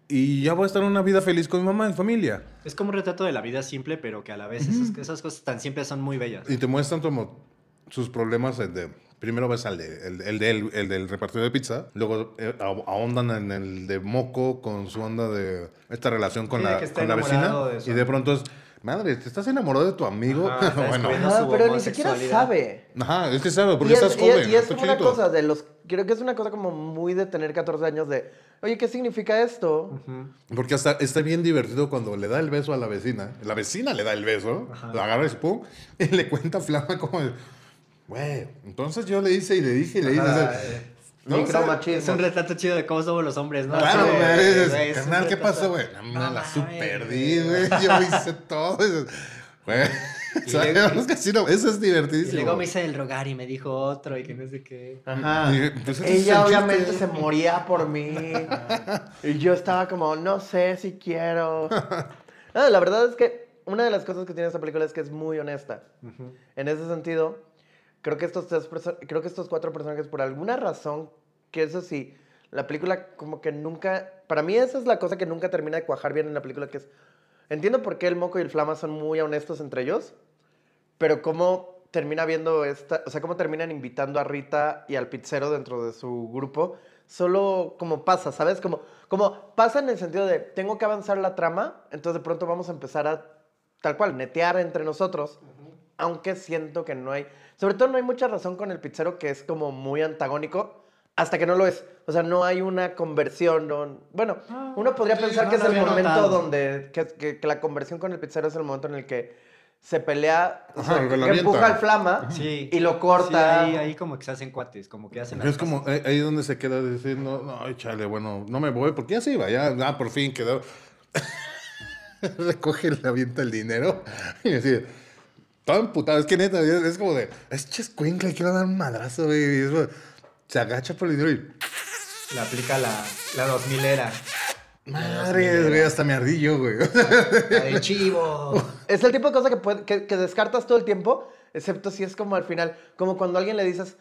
y ya voy a estar en una vida feliz con mi mamá en familia. Es como un retrato de la vida simple, pero que a la vez esas, esas cosas tan simples son muy bellas. Y te muestran como sus problemas. el de- primero ves al de, el, el del, el del repartidor de pizza. Luego eh, ah- ahondan en el de Moco con su onda de esta relación con Sí, la, con la vecina. y de pronto es, madre, ¿te estás enamorado de tu amigo? Ajá, [LAUGHS] bueno, Ajá, pero ni siquiera sabe. ajá, es que sabe, porque y es, estás y es- joven. y es una chiquito. cosa de los, creo que es una cosa como muy de tener 14 años de, oye, ¿qué significa esto? Porque hasta está bien divertido cuando le da el beso a la vecina. La vecina le da el beso, lo agarra y pum, [LAUGHS] y le cuenta a Flama como, de, güey, entonces yo le hice y le dije y le hice. o sea, ¿no? Micromachismo. Es un retrato chido de cómo somos los hombres, ¿no? Claro, güey. es Carnal, ¿qué retrato- pasó, güey? No, me No la mames, super güey. di, güey. [LAUGHS] Yo hice todo. Güey. Y [LAUGHS] Sabemos que sí, no, eso es Y divertidísimo. luego me hice el rogar y me dijo otro y que no sé qué. Ajá. Y, pues, Ella chiste. obviamente se moría por mí. [LAUGHS] y yo estaba como, no sé si quiero. Ah, la verdad es que una de las cosas que tiene esta película es que es muy honesta. En ese sentido, creo que estos tres creo que estos cuatro personajes, por alguna razón, que eso sí, la película como que nunca. Para mí, esa es la cosa que nunca termina de cuajar bien en la película, que es. Entiendo por qué el moco y el flama son muy honestos entre ellos, pero cómo termina viendo esta, o sea, cómo terminan invitando a Rita y al pizzero dentro de su grupo, solo como pasa, ¿sabes? Como, como pasa en el sentido de, tengo que avanzar la trama, entonces de pronto vamos a empezar a, tal cual, netear entre nosotros, aunque siento que no hay, sobre todo no hay mucha razón con el pizzero que es como muy antagónico, hasta que no lo es. O sea, no hay una conversión. no- bueno, uno podría pensar no que es el momento notado. donde, que, que- que la conversión con el pizzero es el momento en el que se pelea, o sea, que empuja al flama Sí. y lo corta. Sí, ahí, ahí como que se hacen cuates, como que hacen Es como ahí ahí donde se queda diciendo, no, échale, bueno, no me voy, porque ya se iba, ya, ah, por fin quedó. [LAUGHS] Recoge, le avienta el dinero y así, todo emputado. Es que neta, es, es como de, es chescuincla, le quiero dar un madrazo, güey. y es como- se agacha por el dinero y, Le aplica la, la 2000 era. madre, güey, hasta me ardí yo, güey. La de chivo. Es el tipo de cosa que, puede- que, que descartas todo el tiempo, excepto si es como al final, como cuando a alguien le dices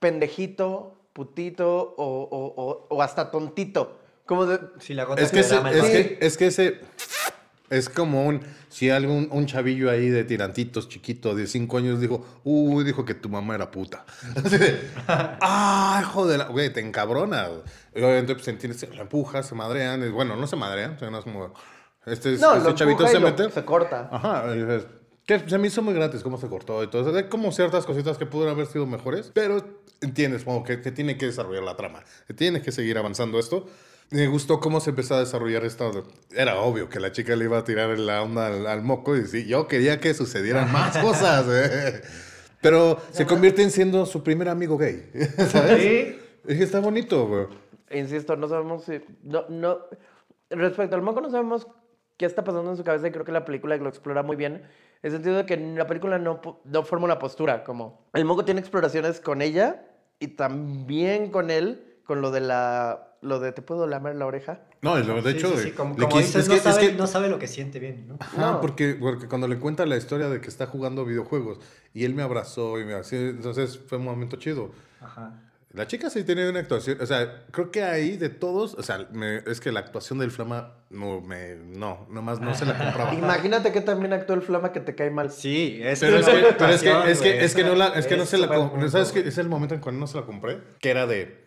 pendejito, putito o, o- o- o hasta tontito. Como de, Sí, la Es que, ese, es, que, es que ese es como un, si algún un chavillo ahí de tirantitos chiquito de 5 años dijo, uy, dijo que tu mamá era puta. [LAUGHS] Así de, ah, hijo de la, güey, te encabrona. Y obviamente, pues, entiendes, se la empuja, se madrean, bueno, no se madrean, no es como, este, no, este chavito se lo- mete. se corta. Ajá, y dices, Que se me hizo muy gratis cómo se cortó y todo eso. Hay como ciertas cositas que pudieron haber sido mejores, pero entiendes, como que, que tiene que desarrollar la trama. Que tiene que seguir avanzando esto. Me gustó cómo se empezó a desarrollar esta... Era obvio que la chica le iba a tirar la onda al, al moco y sí, yo quería que sucedieran más cosas. eh. Pero se convierte en siendo su primer amigo gay. [LAUGHS] ¿Sabes? Sí. Es que está bonito, güey. Insisto, no sabemos si. No, no. Respecto al moco, no sabemos qué está pasando en su cabeza y creo que la película lo explora muy bien. En el sentido de que la película no, no forma una postura. Como el moco tiene exploraciones con ella y también con él, con lo de la. Lo de te puedo lamer la oreja. No, lo- de Sí, hecho, sí, de- sí, como, dices, no, que- es sabe, que- no sabe lo que siente bien, ¿no? Ajá, No. porque, porque cuando le cuenta la historia de que está jugando videojuegos y él me abrazó y me así, entonces fue un momento chido. Ajá. La chica sí tiene una actuación, o sea, creo que ahí de todos, o sea, me- es que la actuación del Flama no, me, no, nomás no se la compraba. [LAUGHS] Imagínate que también actuó el flama que te cae mal. Sí, es Pero es que, pero es que, es que, es que no la, es que no se la, ¿sabes qué? güey. Es el momento en cuando no se la compré, que era de,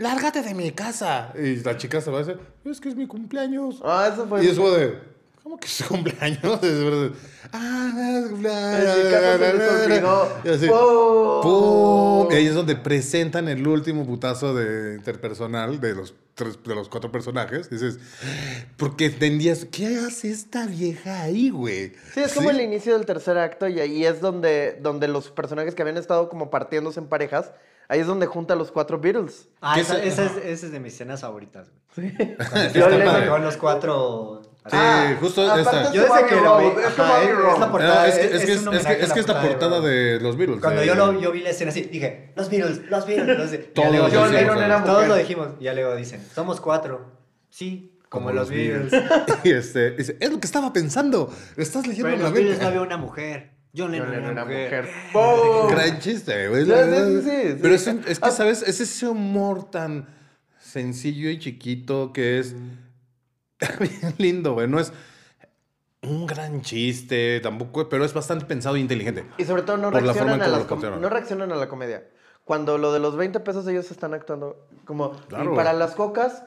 lárgate de mi casa. Y la chica se va a decir, es que es mi cumpleaños. Ah, eso fue. Y eso de, ¿cómo que es su cumpleaños? [LAUGHS] Es verdad. Ah. [LAUGHS] Y así, ¡Pum! ¡pum! Y ahí es donde presentan el último putazo de interpersonal de los, tres, de los cuatro personajes. Dices, porque entendías, ¿qué hace esta vieja ahí, güey? Sí, es como el inicio del tercer acto y ahí es donde, donde los personajes que habían estado como partiéndose en parejas, ahí es donde junta a los cuatro Beatles. Ah, ¿Qué esa, esa es, esa es de mis escenas favoritas, güey. Yo [LAUGHS] Está le-. Con los cuatro... Sí, Ah, justo esta. es Yo desde que lo vi, es como ajá, es, la Ah, portada, es, que, es, es, que, es que, que la portada de los Beatles. Cuando de- yo, lo, yo vi la escena así, dije, los Beatles, los Beatles, los Beatles. Todos luego Lennon era Todos lo dijimos. Y ya luego dicen, somos cuatro. Sí, como, los Beatles. [LAUGHS] y este, dice, es lo que estaba pensando. Estás leyendo Pero en la los Beatles no mente. había una mujer. John Lennon, Lennon era mujer. mujer. Gran chiste, güey. Sí, sí, sí, sí. Pero es, un- es que, ¿sabes? Es ese humor tan sencillo y chiquito que es [LAUGHS] bien lindo, güey. No es un gran chiste tampoco, pero es bastante pensado e inteligente. Y sobre todo no Por la forma reaccionan en a, las no reaccionan a la comedia. Cuando lo de los 20 pesos ellos están actuando como... Claro. Y para las cocas,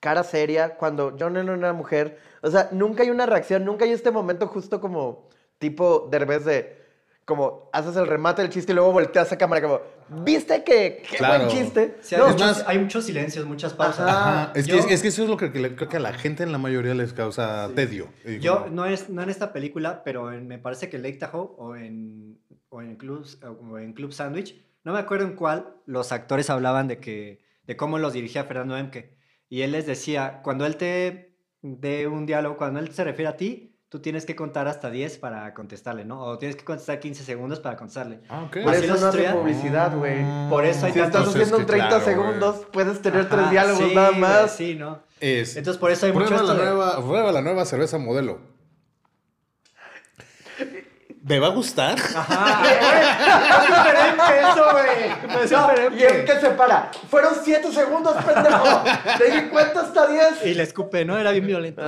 cara seria. Cuando John Lennon era mujer. O sea, nunca hay una reacción, nunca hay este momento justo como tipo Derbez de... Como haces el remate del chiste y luego volteas a cámara como... ¿Viste que qué Claro. buen chiste? Sí, hay, No, muchos, más- hay muchos silencios, muchas pausas. Ajá. Ajá, es, Yo- que, es que eso es lo que, le- creo que a la gente en la mayoría les causa tedio. Yo, como- no, es, no en esta película, pero en- me parece que en Lake Tahoe o en, o en, Club, o en Club Sandwich, no me acuerdo en cuál, los actores hablaban de, que, de cómo los dirigía Fernando Emke. Y él les decía, cuando él te dé un diálogo, cuando él se refiere a ti, tú tienes que contar hasta 10 para contestarle, ¿no? O tienes que contestar 15 segundos para contestarle. Ah, ok. Por eso no hace publicidad, güey. Por eso hay Si estás tantos... Haciendo que 30 claro, segundos, puedes tener tres Ajá, diálogos sí, nada más. Sí, ¿no? Es, Entonces por eso hay mucho prueba, esto la de- nueva, prueba la nueva cerveza modelo. ¿Me va a gustar? [LAUGHS] eso, güey. Es No, y el que se para. Fueron 7 segundos, pendejo. [LAUGHS] Te di cuenta hasta 10. Y le escupe, ¿no? Era bien violento.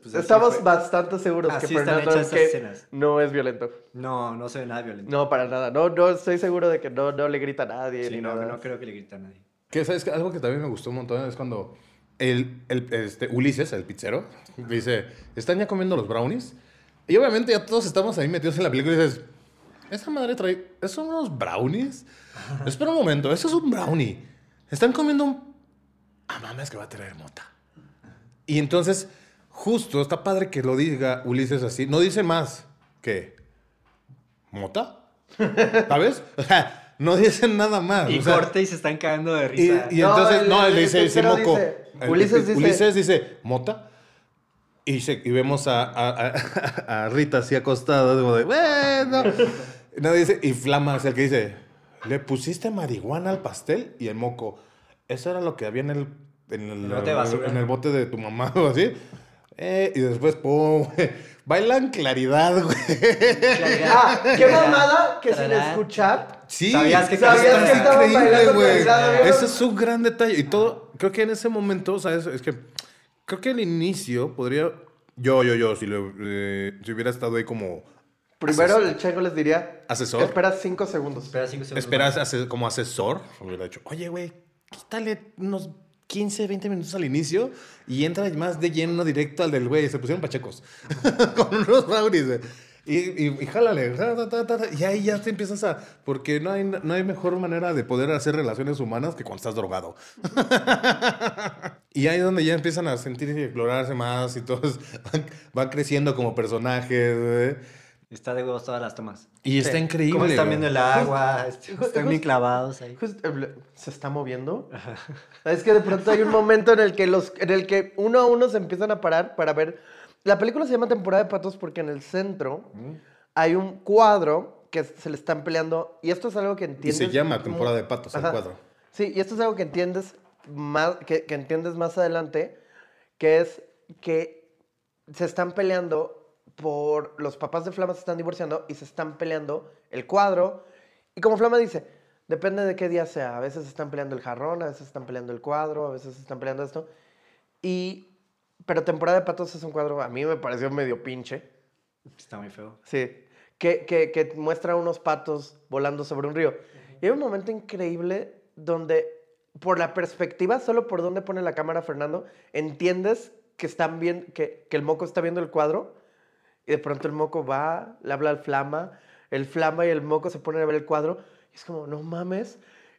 Pues Estamos fue. bastante seguros Así que Fernando esas no es violento. No, no se ve nada violento. No, para nada. No, no estoy seguro de que no, no le grita a nadie Sí, ni no, nada. no creo que le grite a nadie. Que sabes algo que también me gustó un montón es cuando el, el- este, Ulises, el pizzero, dice, ¿están ya comiendo los brownies? Y obviamente ya todos estamos ahí metidos en la película y dices, ¿esa madre trae, ¿esos son unos brownies? [LAUGHS] Espera un momento, eso es un brownie. Están comiendo un... Ah, mames, que va a traer mota. Y entonces, justo, está padre que lo diga Ulises así. No dice más que... ¿Mota? ¿Sabes? [LAUGHS] O sea, no dicen nada más. Y o sea, corte y se están cagando de risa. y No, entonces, el- no, le dice, dice moco. dice- El- Ulises dice- Ulises dice, mota. Y, se- y vemos a, a- a- [LAUGHS] a Rita así acostada, como de, bueno. Nadie dice, y Flama es el que dice, ¿le pusiste marihuana al pastel? Y el moco, eso era lo que había en el, en el, bote de en el bote de tu mamá [LAUGHS] o así. Eh, y después, pum. Bailan claridad, güey. Ah, [LAUGHS] qué mamada que sin escuchar. Sí, ¿Sabías que ¿Sabías que increíble, güey. claridad. Ese es un gran detalle. Y todo, creo que en ese momento, ¿sabes? Es que creo que al inicio podría. Yo, yo, yo, si, lo, eh, si hubiera estado ahí como. Primero asesor- el chengo les diría. ¿Asesor? Espera 5 segundos. Espera cinco segundos. Esperas ase- como asesor, hubiera dicho, oye, güey, quítale unos 15, 20 minutos al inicio y entra más de lleno directo al del güey. Se pusieron pachecos [LAUGHS] con unos brownies, güey. Y, y, y jálale, y ahí ya te empiezas a... Porque no hay, no hay mejor manera de poder hacer relaciones humanas que cuando estás drogado. [LAUGHS] y ahí es donde ya empiezan a sentir y explorarse más y todos [LAUGHS] van, van creciendo como personajes. Está de huevos todas las tomas. Y está increíble. Cómo están viendo el agua, este, Just- están bien just- clavados ahí. Just- eh, se está moviendo. Es que de pronto hay un momento en el que los, en el que uno a uno se empiezan a parar para ver. La película se llama Temporada de Patos porque en el centro hay un cuadro que se le están peleando y esto es algo que Y entiendes. se llama Temporada de Patos, el Ajá. cuadro. Sí, y esto es algo que entiendes más, que, que entiendes más adelante, que es que se están peleando por. Los papás de Flama se están divorciando y se están peleando el cuadro. Y como Flama dice, depende de qué día sea. A veces están peleando el jarrón, a veces están peleando el cuadro, a veces están peleando esto. Y. Pero Temporada de Patos es un cuadro, a mí me pareció medio pinche. Está muy feo. Sí. Que, que, que muestra unos patos volando sobre un río. Y hay un momento increíble donde, por la perspectiva, solo por donde pone la cámara Fernando, entiendes que, están bien, que, que el moco está viendo el cuadro. Y de pronto el moco va, le habla al flama, el flama y el moco se ponen a ver el cuadro. Y es como, no mames.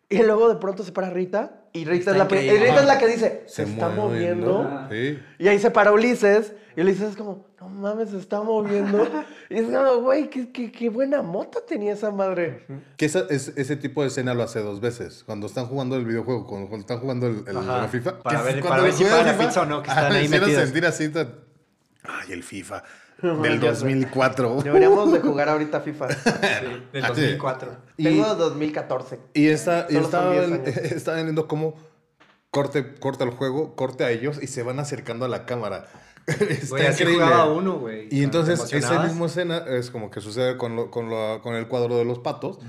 Y luego de pronto se para Rita. Y Rita, es la, pri- y increíble. Rita es la que dice, se, Se está mueve, moviendo. ¿no? Sí. Y ahí se para Ulises. Y Ulises es como, no mames, se está moviendo. [LAUGHS] y es como, güey, qué, qué, qué buena mota tenía esa madre. Que esa- es- ese tipo de escena lo hace dos veces. Cuando están jugando el videojuego, cuando, cuando están jugando el, la FIFA. Para ver- cuando para ver si pagan la FIFA, pizza o no, que [LAUGHS] están ah, ahí hicieron metidos. sentir así. tan- Ay, el FIFA. Del 2004. Deberíamos de jugar ahorita FIFA. [LAUGHS] Del sí. 2004. Y- Tengo 2014. Y, está, y estaba, 10 ven- años. [LAUGHS] estaba viendo cómo corte, corta el juego, corte a ellos y se van acercando a la cámara. [LAUGHS] Está Güey, así increíble. jugaba uno, güey. Y entonces esa misma escena es como que sucede con, lo- con, lo- con el cuadro de los patos.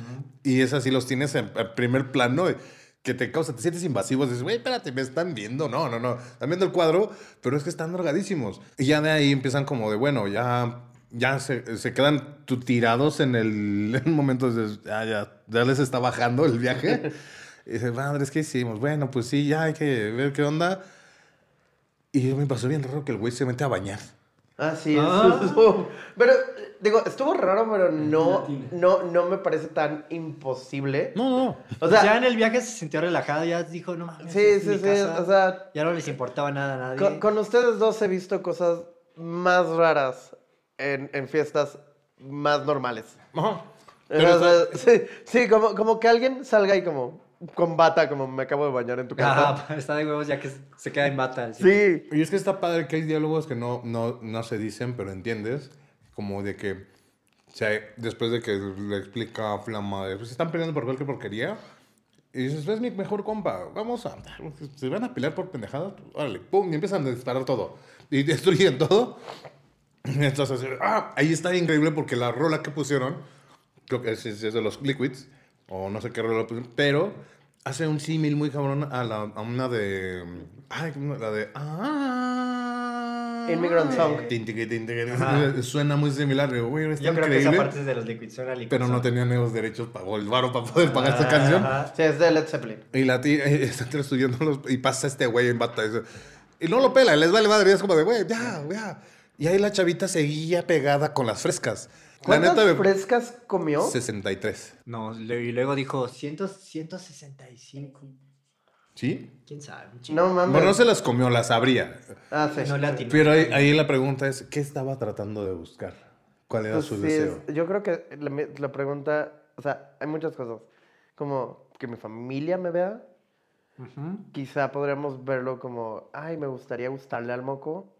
Y es así, los tienes en, en primer plano. y Que te causa, te sientes invasivos. Dices, güey, espérate, me están viendo. No, no, no. Están viendo el cuadro, pero es que están drogadísimos. Y ya de ahí empiezan como de, bueno, ya, ya se, se quedan tirados en el [LAUGHS] en momento. Dices, ya, ya, ya les está bajando el viaje. [LAUGHS] y dices, madre, ¿qué hicimos? Bueno, pues sí, ya hay que ver qué onda. Y me pasó bien raro que el güey se mete a bañar. Ah, sí, Ah. Pero, digo, estuvo raro, pero no, no, no me parece tan imposible. No, no. O sea, ya en el viaje se sintió relajado, ya dijo, no mames. sí, sí, sí. casa". O sea, Ya no les importaba nada a nadie. con, con ustedes dos he visto cosas más raras en, en fiestas más normales. Ajá. O Pero sea, sí, sí, como, como que alguien salga y como con bata, como me acabo de bañar en tu casa. Ajá, [LAUGHS] está de huevos ya que se queda en bata. así. Sí. Y es que está padre que hay diálogos que no, no, no se dicen, pero entiendes. Como de que, o sea, después de que le explica a Flama, de, pues están peleando por cualquier porquería. Y dices, es mi mejor compa, vamos a... Se van a pelear por pendejadas, órale, pum, y empiezan a disparar todo. Y [LAUGHS] destruyen todo. Entonces, ah, ahí está increíble porque la rola que pusieron, creo que es, es de los Liquids, o no sé qué rola pusieron, pero hace un símil muy cabrón a, la, a una de... Ay, la de... Ah, Immigrant Song. Tiqui, Ajá. [LAUGHS] Suena muy similar, digo, güey, está Yo creo que increíble. esa parte es de los Liquids. Suena. Pero no tenían los derechos para el varo para poder pagar esta canción. Ajá. Sí, es de Led Zeppelin. Y la tía eh, [LAUGHS] está estudiando los, y pasa este güey en bata. y dice- Y no lo pela, les vale madre. y es como de, güey, ya, ya. Y ahí la chavita seguía pegada con las frescas. La ¿Cuántas neta, me- frescas comió? 63. No, le- y luego dijo 100, 165. ¿Sí? ¿Quién sabe? No mames. Bueno, no se las comió, las abría. Ah, sí. No atinó. Pero ahí, ahí la pregunta es, ¿qué estaba tratando de buscar? ¿Cuál era Pues su sí, deseo? es- yo creo que la, la pregunta, o sea, hay muchas cosas. Como que mi familia me vea. Ujú. Quizá podríamos verlo como, ay, me gustaría gustarle al moco.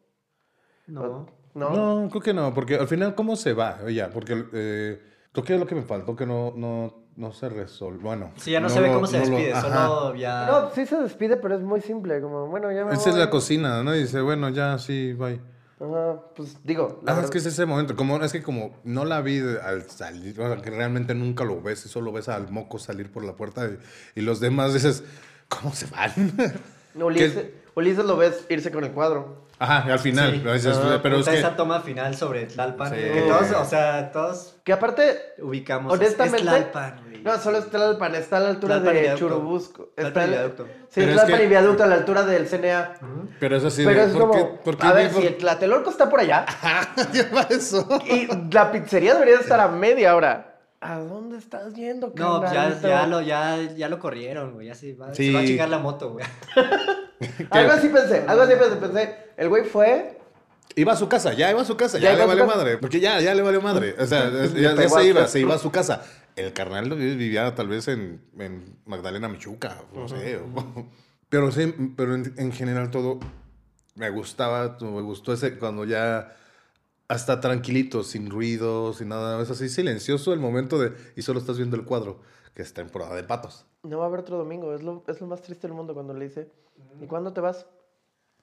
No. ¿No? No, creo que no, porque al final, ¿cómo se va? Oye, porque eh, creo que es lo que me faltó, que no, no, no se resolvió. Bueno. Sí, ya no, se ve lo- cómo se no lo- despide, ajá. solo ya... No, sí se despide, pero es muy simple. Como, bueno, ya me Esa es voy. la cocina, ¿no? Y dice, bueno, ya, sí, bye. Ajá, pues digo. la Ah, es verdad- que es ese momento, como, es que como no la vi al salir, o sea, que realmente nunca lo ves, y solo ves al moco salir por la puerta y, y los demás dices, ¿cómo se van? [LAUGHS] Ulises, Ulises lo ves irse con el cuadro. Ajá, al final, Sí. ¿no? Ah, pero es que... esa toma final sobre Tlalpan. Sí. Que todos, o sea, todos Que aparte, ubicamos. Honestamente- Es Tlalpan. No, solo es Tlalpan, está a la altura Tlalpan de. Churubusco. Está Viaducto. Sí, Pero es Tlalpan que- y Viaducto a la altura del CNA. Pero es así Pero de, es ¿por como, qué- por qué a ver, si el Tlatelolco está por allá [LAUGHS] lleva eso? y la pizzería debería estar a media hora. ¿A dónde estás yendo, No, ya, carnalito? ya, lo, ya, ya lo corrieron, güey. Ya se va, Sí. se va a chingar la moto, güey. [LAUGHS] Algo así pensé, algo así pensé, pensé. El güey fue, Iba a su casa, ya iba a su casa, Ya ya, le valió madre. Porque ya, ya le valió madre. O sea, es- [LAUGHS] ya, ya se iba, se iba a su casa. El carnal vivía tal vez en, en Magdalena Michuca, no sé. o- [LAUGHS] Pero sí, pero en, en general todo me gustaba, me gustó ese cuando ya hasta tranquilito, sin ruido, sin nada, es así silencioso el momento de y solo estás viendo el cuadro, que es temporada de patos. no va a haber otro domingo. Es lo, es lo más triste del mundo cuando le dice, ¿y cuándo te vas?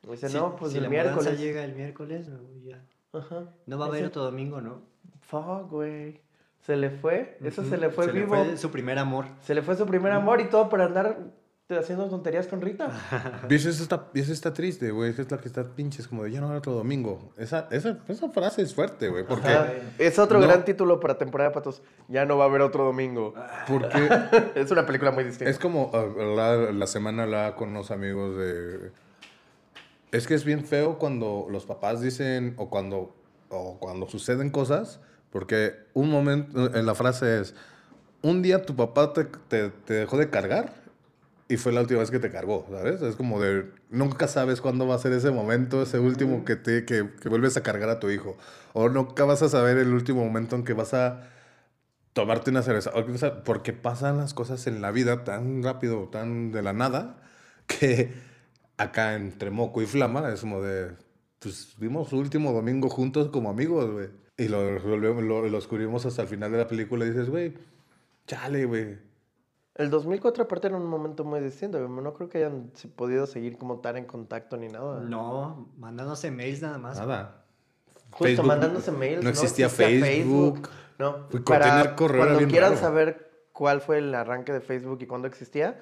Y dice, Si- no, pues si el la miércoles. llega el miércoles, no, ya. Ajá. No va a haber otro domingo, ¿no? Fuck, güey. Se le fue, eso se le fue Se vivo. Le fue su primer amor. Se le fue su primer amor y todo por andar haciendo tonterías con Rita. [LAUGHS] Y eso está, eso está triste, güey. Es la que está pinche, es como de ya no habrá otro domingo. Esa, esa, esa frase es fuerte, güey. Porque, Ajá. Es otro No. gran título para temporada de patos. Ya no va a haber otro domingo. porque [LAUGHS] es una película muy distinta. es como hablar- la semana hablaba con unos amigos de. Es que es bien feo cuando los papás dicen o cuando, o cuando suceden cosas, porque un momento, en la frase es, un día tu papá te, te, te dejó de cargar y fue la última vez que te cargó, ¿sabes? Es como de, nunca sabes cuándo va a ser ese momento, ese último que, te, que, que vuelves a cargar a tu hijo. O nunca vas a saber el último momento en que vas a tomarte una cerveza. O sea, Porque pasan las cosas en la vida tan rápido, tan de la nada, que acá entre Moco y Flama es como de, pues vimos su último domingo juntos como amigos, güey. Y lo, resolvemos- lo, lo descubrimos hasta el final de la película y dices, güey, chale, güey. El 2004 aparte era un momento muy distinto. No creo que hayan podido seguir como tan en contacto ni nada. No, mandándose mails nada más. Nada. Justo Facebook- mandándose mails. No existía Facebook. No. Fue Para tener correo cuando quieran raro. saber cuál fue el arranque de Facebook y cuándo existía,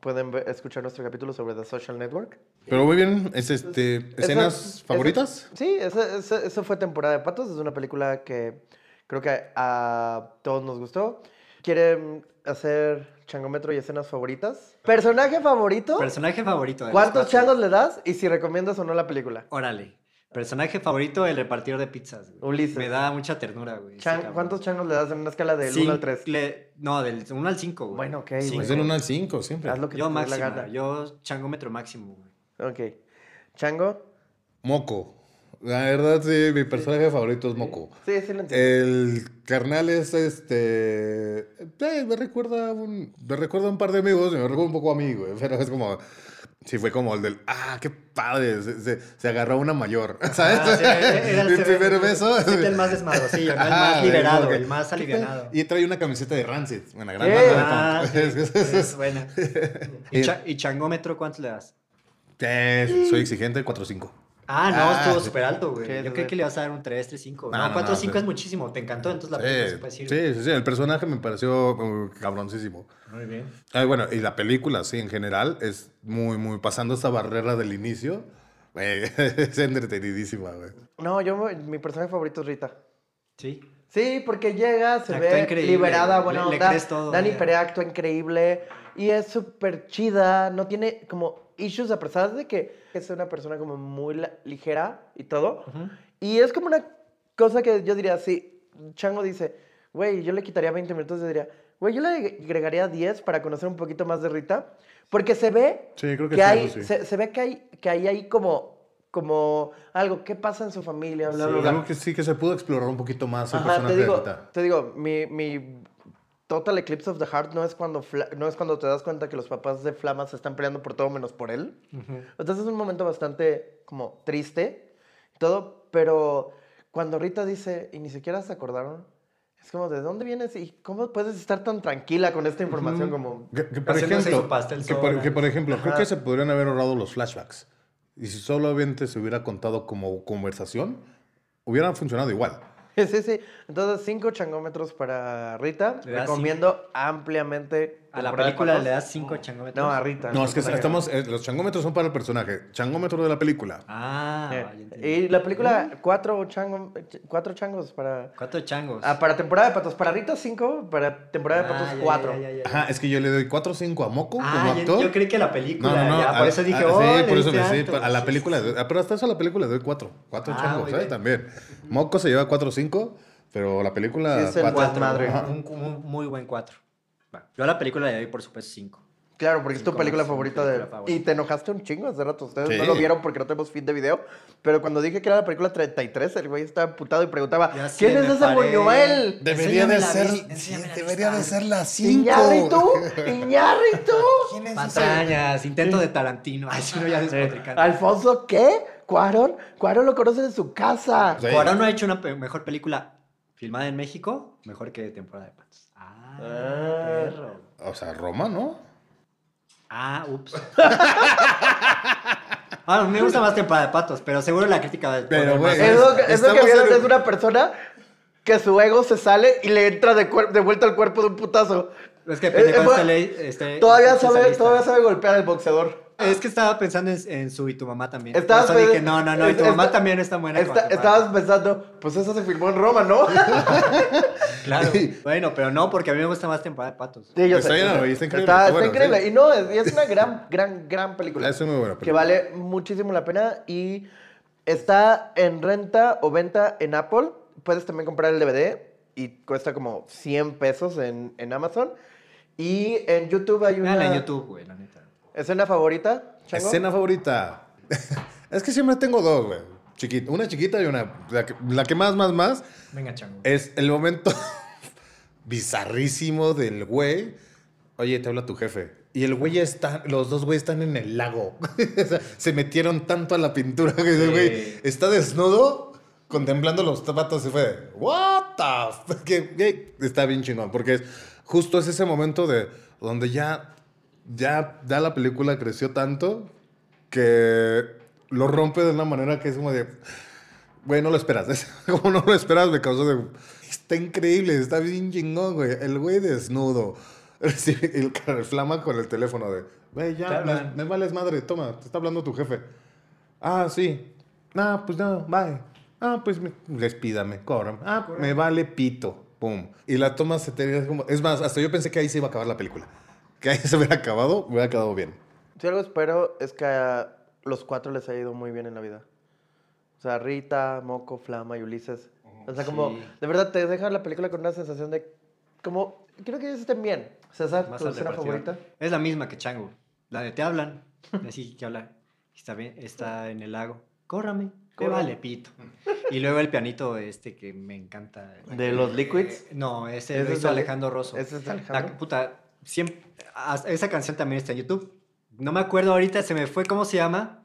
pueden ver- escuchar nuestro capítulo sobre The Social Network. Pero muy bien, es este, escenas Esa- favoritas. esa- sí, esa, esa- esa fue temporada de patos. Es una película que creo que a todos nos gustó. ¿Quieren hacer changómetro y escenas favoritas? ¿Personaje favorito? Personaje favorito. de ¿Cuántos changos le das? Y si recomiendas o no la película. Órale. Personaje favorito, el repartidor de pizzas. güey. Ulises. Me da mucha ternura, güey. Chan- cabrón. ¿Cuántos changos le das en una escala del Cin- 1 al 3? le- No, del 1 al 5, güey. Bueno, ok. Es del 1 al 5, siempre. Haz lo que Yo te dé la máximo, gana. yo changómetro máximo, güey. Ok. Chango. Moco. La verdad, sí, mi personaje favorito es Moco. Sí, sí lo entiendo. El carnal es este. eh, me recuerda a un. Me recuerda a un par de amigos y me recuerda un poco a mí, güey. Pero es como. Sí, fue como el del. ¡Ah, qué padre! Se, se, se agarró una mayor. [LAUGHS] ¿Sabes? Ah, sí, era el [LAUGHS] primer beso. el más desmadrosillo, ¿no? El más liberado, el más alivianado. Y trae una camiseta de Rancid. Una gran ¿Qué? banda Ah, de sí, [LAUGHS] es buena. ¿Y, Eh, cha- y changómetro cuánto le das? eh, soy exigente, 4-5. Ah, no, Ah, estuvo sí. súper alto, güey. ¿Qué es Yo creí que le ibas a dar un 3, 3, 5. No, No, no, 4, no, 5 sí. es muchísimo. Te encantó, entonces la película se puede Sí, decir. sí, sí, sí, el personaje me pareció uh, cabroncísimo. Muy bien. Ah, bueno, y la película, sí, en general, es muy, muy pasando esa barrera del inicio. güey, [LAUGHS] es entretenidísima, güey. No, yo, mi personaje favorito es Rita. Sí. Sí, porque llega, se Actúa ve increíble, liberada, le- buena le onda. crees todo, Dani. Perea actúa increíble y es súper chida. No tiene como issues a pesar de que es una persona como muy ligera y todo. Y es como una cosa que yo diría, sí, Chango dice, güey, yo le quitaría 20 minutos, yo diría, güey, yo le agregaría 10 para conocer un poquito más de Rita. Porque se ve Sí, creo que que sí, hay, sí. se, se ve que hay, que ahí hay como, como algo, ¿qué pasa en su familia? Bla, bla, bla. Algo que sí que se pudo explorar un poquito más el Ajá, personaje te digo, de Rita. te digo, mi, mi Total Eclipse of the Heart no es, cuando Fla- no es cuando te das cuenta que los papás de Flama se están peleando por todo menos por él. Entonces es un momento bastante como triste y todo, pero cuando Rita dice, y ni siquiera se acordaron, es como, ¿de dónde vienes y cómo puedes estar tan tranquila con esta información? Como, Que, que por ejemplo, pastel que por, que por ejemplo creo Ajá. que se podrían haber ahorrado los flashbacks. Y si solamente se hubiera contado como conversación, hubieran funcionado igual. Sí, sí. Entonces, cinco changómetros para Rita. Recomiendo ampliamente A la película le das 5 changómetros. No, a Rita. No, es que estamos. eh, los changómetros son para el personaje. Changómetro de la película. Ah, Eh, y la película, cuatro, chango, cuatro changos para... Cuatro changos. Ah, para temporada de patos. Para Rita, cinco. Para temporada de Ah, patos, ya, cuatro. ya, ya. Ajá, es que yo le doy 4 o 5 a Moco Ah, como actor. yo creí que la película. No, no, no. ya, a- por eso dije, a- oh, sí, le por eso diste sí, a la película, pero hasta eso a la película le doy 4. 4 Ah, changos, bien. También. Moco se lleva 4 o 5, pero la película Sí, es el cuatro. madre. Un, un muy buen 4. Yo a la película le doy, por supuesto, 5. Claro, porque es tu película más, favorita de... película favorita. Y te enojaste un chingo hace rato. Ustedes Sí. no lo vieron porque no tenemos feed de video. Pero cuando dije que era la película 33, el güey estaba putado y preguntaba, Ya ¿quién es ese. Buñuel? Debería de ser, sí, debería de ser la 5. ¿Iñárritu? ¿Iñárritu? Patrañas, intento de Tarantino. Ay, si no, ya despotricando. ¿Alfonso qué? ¿Cuarón? Cuarón lo conocen en su casa. Sí. Cuarón no ha hecho una pe- mejor película filmada en México, mejor que Temporada de Patos. Ah, Ah. perro. O sea, Roma, ¿no? Ah, ups. [LAUGHS] Ah, me gusta más Temporada de Patos, pero seguro la crítica va a Pero, güey, Es lo que, es lo que Estamos vieron, en- es una persona que su ego se sale y le entra de, vuelta al cuerpo de un putazo. Es que Eh, pendejo eh, este ley- este- Todavía este sabe, todavía sabe golpear al boxeador. Es que estaba pensando en, en su y tu mamá también. Estabas Por eso dije, pe- no, no, no, y tu es- mamá está- también está buena. como Está- Temporada de estabas pensando, pues eso se filmó en Roma, ¿no? [LAUGHS] Claro. Bueno, pero no, porque a mí me gusta más temporada de patos. Sí, yo Está sé. increíble, Está, está está bueno, increíble. sí. Y no, es, es una gran, gran, gran película. Es una muy buena Que película. vale muchísimo la pena y está en renta o venta en Apple. Puedes también comprar el DVD y cuesta como 100 pesos en, en Amazon. Y en YouTube hay una Véanla en YouTube, güey, la neta. Escena favorita. Chango? Escena favorita. [LAUGHS] es que siempre tengo dos, güey. Chiquita, una chiquita y una. La que, la que más, más, más Venga, chango. es el momento [LAUGHS] bizarrísimo del güey. Oye, te habla tu jefe. Y el güey está, los dos güeyes están en el lago. [LAUGHS] O sea, se metieron tanto a la pintura que el güey está desnudo contemplando los zapatos y fue de, what the fuck? Que, güey, Está bien chingón, porque es, justo es ese momento de donde ya, ya, ya la película creció tanto que lo rompe de una manera que es como de, Güey, no lo esperas. [LAUGHS] Es como no lo esperas, me causó de. Está increíble, está bien chingón, güey. El güey desnudo. [LAUGHS] Sí, el cara flama con el teléfono de. Güey, ya, me, me vales madre, toma, te está hablando tu jefe. Ah, sí. Ah, pues no, bye. Ah, pues me- despídame, cóbrame. Ah, me vale pito. Pum. Y la toma se te como. Es más, hasta yo pensé que ahí se iba a acabar la película. [LAUGHS] Que se hubiera acabado, me hubiera quedado bien. Si algo espero es que a los cuatro les haya ido muy bien en la vida. O sea, Rita, Moco, Flama y Ulises. O sea, como, Sí. de verdad te deja la película con una sensación de, como, quiero que ellos estén bien. César, Más tu escena favorita. Es la misma que Chango. La de te hablan. [LAUGHS] Así que habla. Está bien, está en el lago. Córrame. Me Córrame. vale, pito. Y luego el pianito este que me encanta. ¿De los Liquids? Eh, no, ese ¿Ese lo es hizo Alejandro Rosso. ese es de La Alejandro? puta, siempre, esa canción también está en YouTube. No me acuerdo ahorita, se me fue cómo se llama,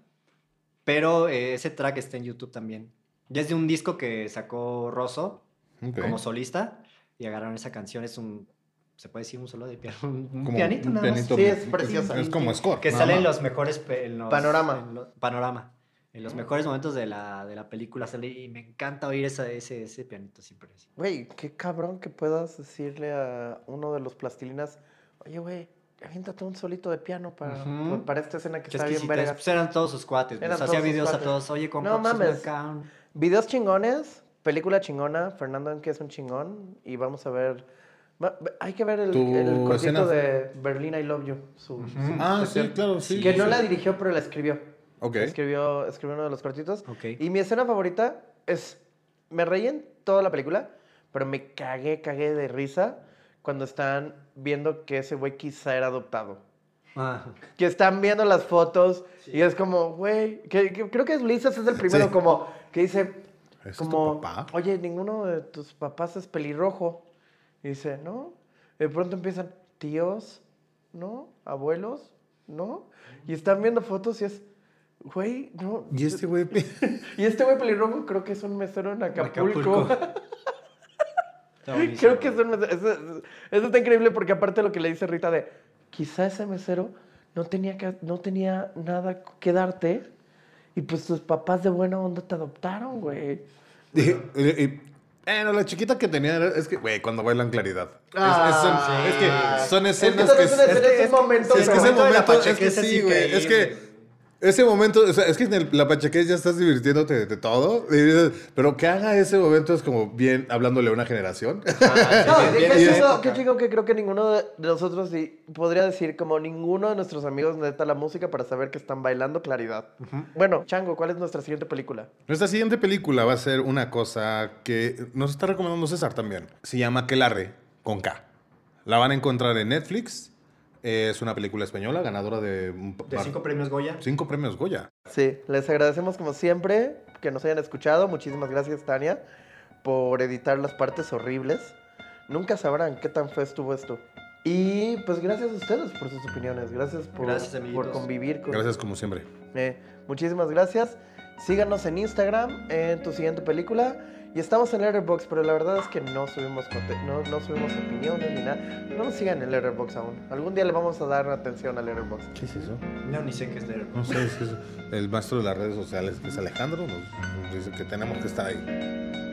pero eh, ese track está en YouTube también. Ya es de un disco que sacó Rosso como solista y agarraron esa canción. Es un, se puede decir un solo de piano, un, un Como pianito un nada más. pianito. Sí, es preciosa. Es como score. Que nada sale en los mejores... en los- Panorama. en lo- panorama. En los mejores momentos de la, de la película sale y me encanta oír esa, ese, ese pianito siempre. Güey, qué cabrón que puedas decirle a uno de los plastilinas, oye, güey, aviéntate un solito de piano para, Ujú. para esta escena que está bien verga. Pues eran todos sus cuates. Todos hacía videos a cuates. todos. Oye, compra No pues, mames. Videos chingones, película chingona, Fernando que es un chingón y vamos a ver... Hay que ver el, el cortito escena- de Berlin I Love You. su- su Ah, sí, claro, sí. Que sí, no sí. la dirigió, pero la escribió. Ok. Escribió, escribió uno de los cortitos. Ok. Y mi escena favorita es. Me reí en toda la película, pero me cagué, cagué de risa cuando están viendo que ese güey quizá era adoptado. Ah, Que están viendo las fotos y es como, güey. Que, que- creo que Ulises es el primero, Sí. como. Que dice. ¿Ese es tu Como, papá? oye, ninguno de tus papás es pelirrojo. Y dice, ¿no? De pronto empiezan, tíos, ¿no? Abuelos, ¿no? Y están viendo fotos y es, güey, no. Y este güey. [LAUGHS] Y este güey pelirrojo creo que es un mesero en Acapulco. Acapulco. [LAUGHS] Creo que es un mesero. Eso, eso está increíble porque aparte lo que le dice Rita de, quizá ese mesero no tenía, que, no tenía nada que darte y pues tus papás de buena onda te adoptaron, güey. Y, y- Bueno, la chiquita que tenía era- es que, güey, cuando bailan claridad. Es- Ah, es, son, sí. es que son Es que escenas que. es escena, es un momento, es que ese momento de es que es sí, güey. Es que ese momento, o sea, es que en el- la pachequez ya estás divirtiéndote de, de todo. y dices, pero que haga ese momento es como bien hablándole a una generación. [LAUGHS] No, qué bien, chido, bien. qué chido que creo que ninguno de nosotros sí podría decir como ninguno de nuestros amigos neta la música para saber que están bailando claridad. Bueno, Chango, ¿cuál es nuestra siguiente película? Nuestra siguiente película va a ser una cosa que nos está recomendando César también. Se llama Quelarre, con K. La van a encontrar en Netflix. Es una película española, ganadora de, un De cinco premios Goya. cinco premios Goya. Sí, les agradecemos como siempre que nos hayan escuchado. Muchísimas gracias, Tania, por editar las partes horribles. Nunca sabrán qué tan feo estuvo esto. Y pues gracias a ustedes por sus opiniones. Gracias por, Gracias, por convivir con Gracias como siempre. Eh, muchísimas gracias. Síganos en Instagram en tu siguiente película. Y estamos en Letterboxd, pero la verdad es que no subimos no, no subimos opiniones ni nada. No nos sigan en Letterboxd aún. Algún día le vamos a dar atención a Letterboxd. ¿Qué es eso? No, ni sé qué es de No sé, es que es el maestro de las redes sociales, que es Alejandro, nos dice que tenemos que estar ahí.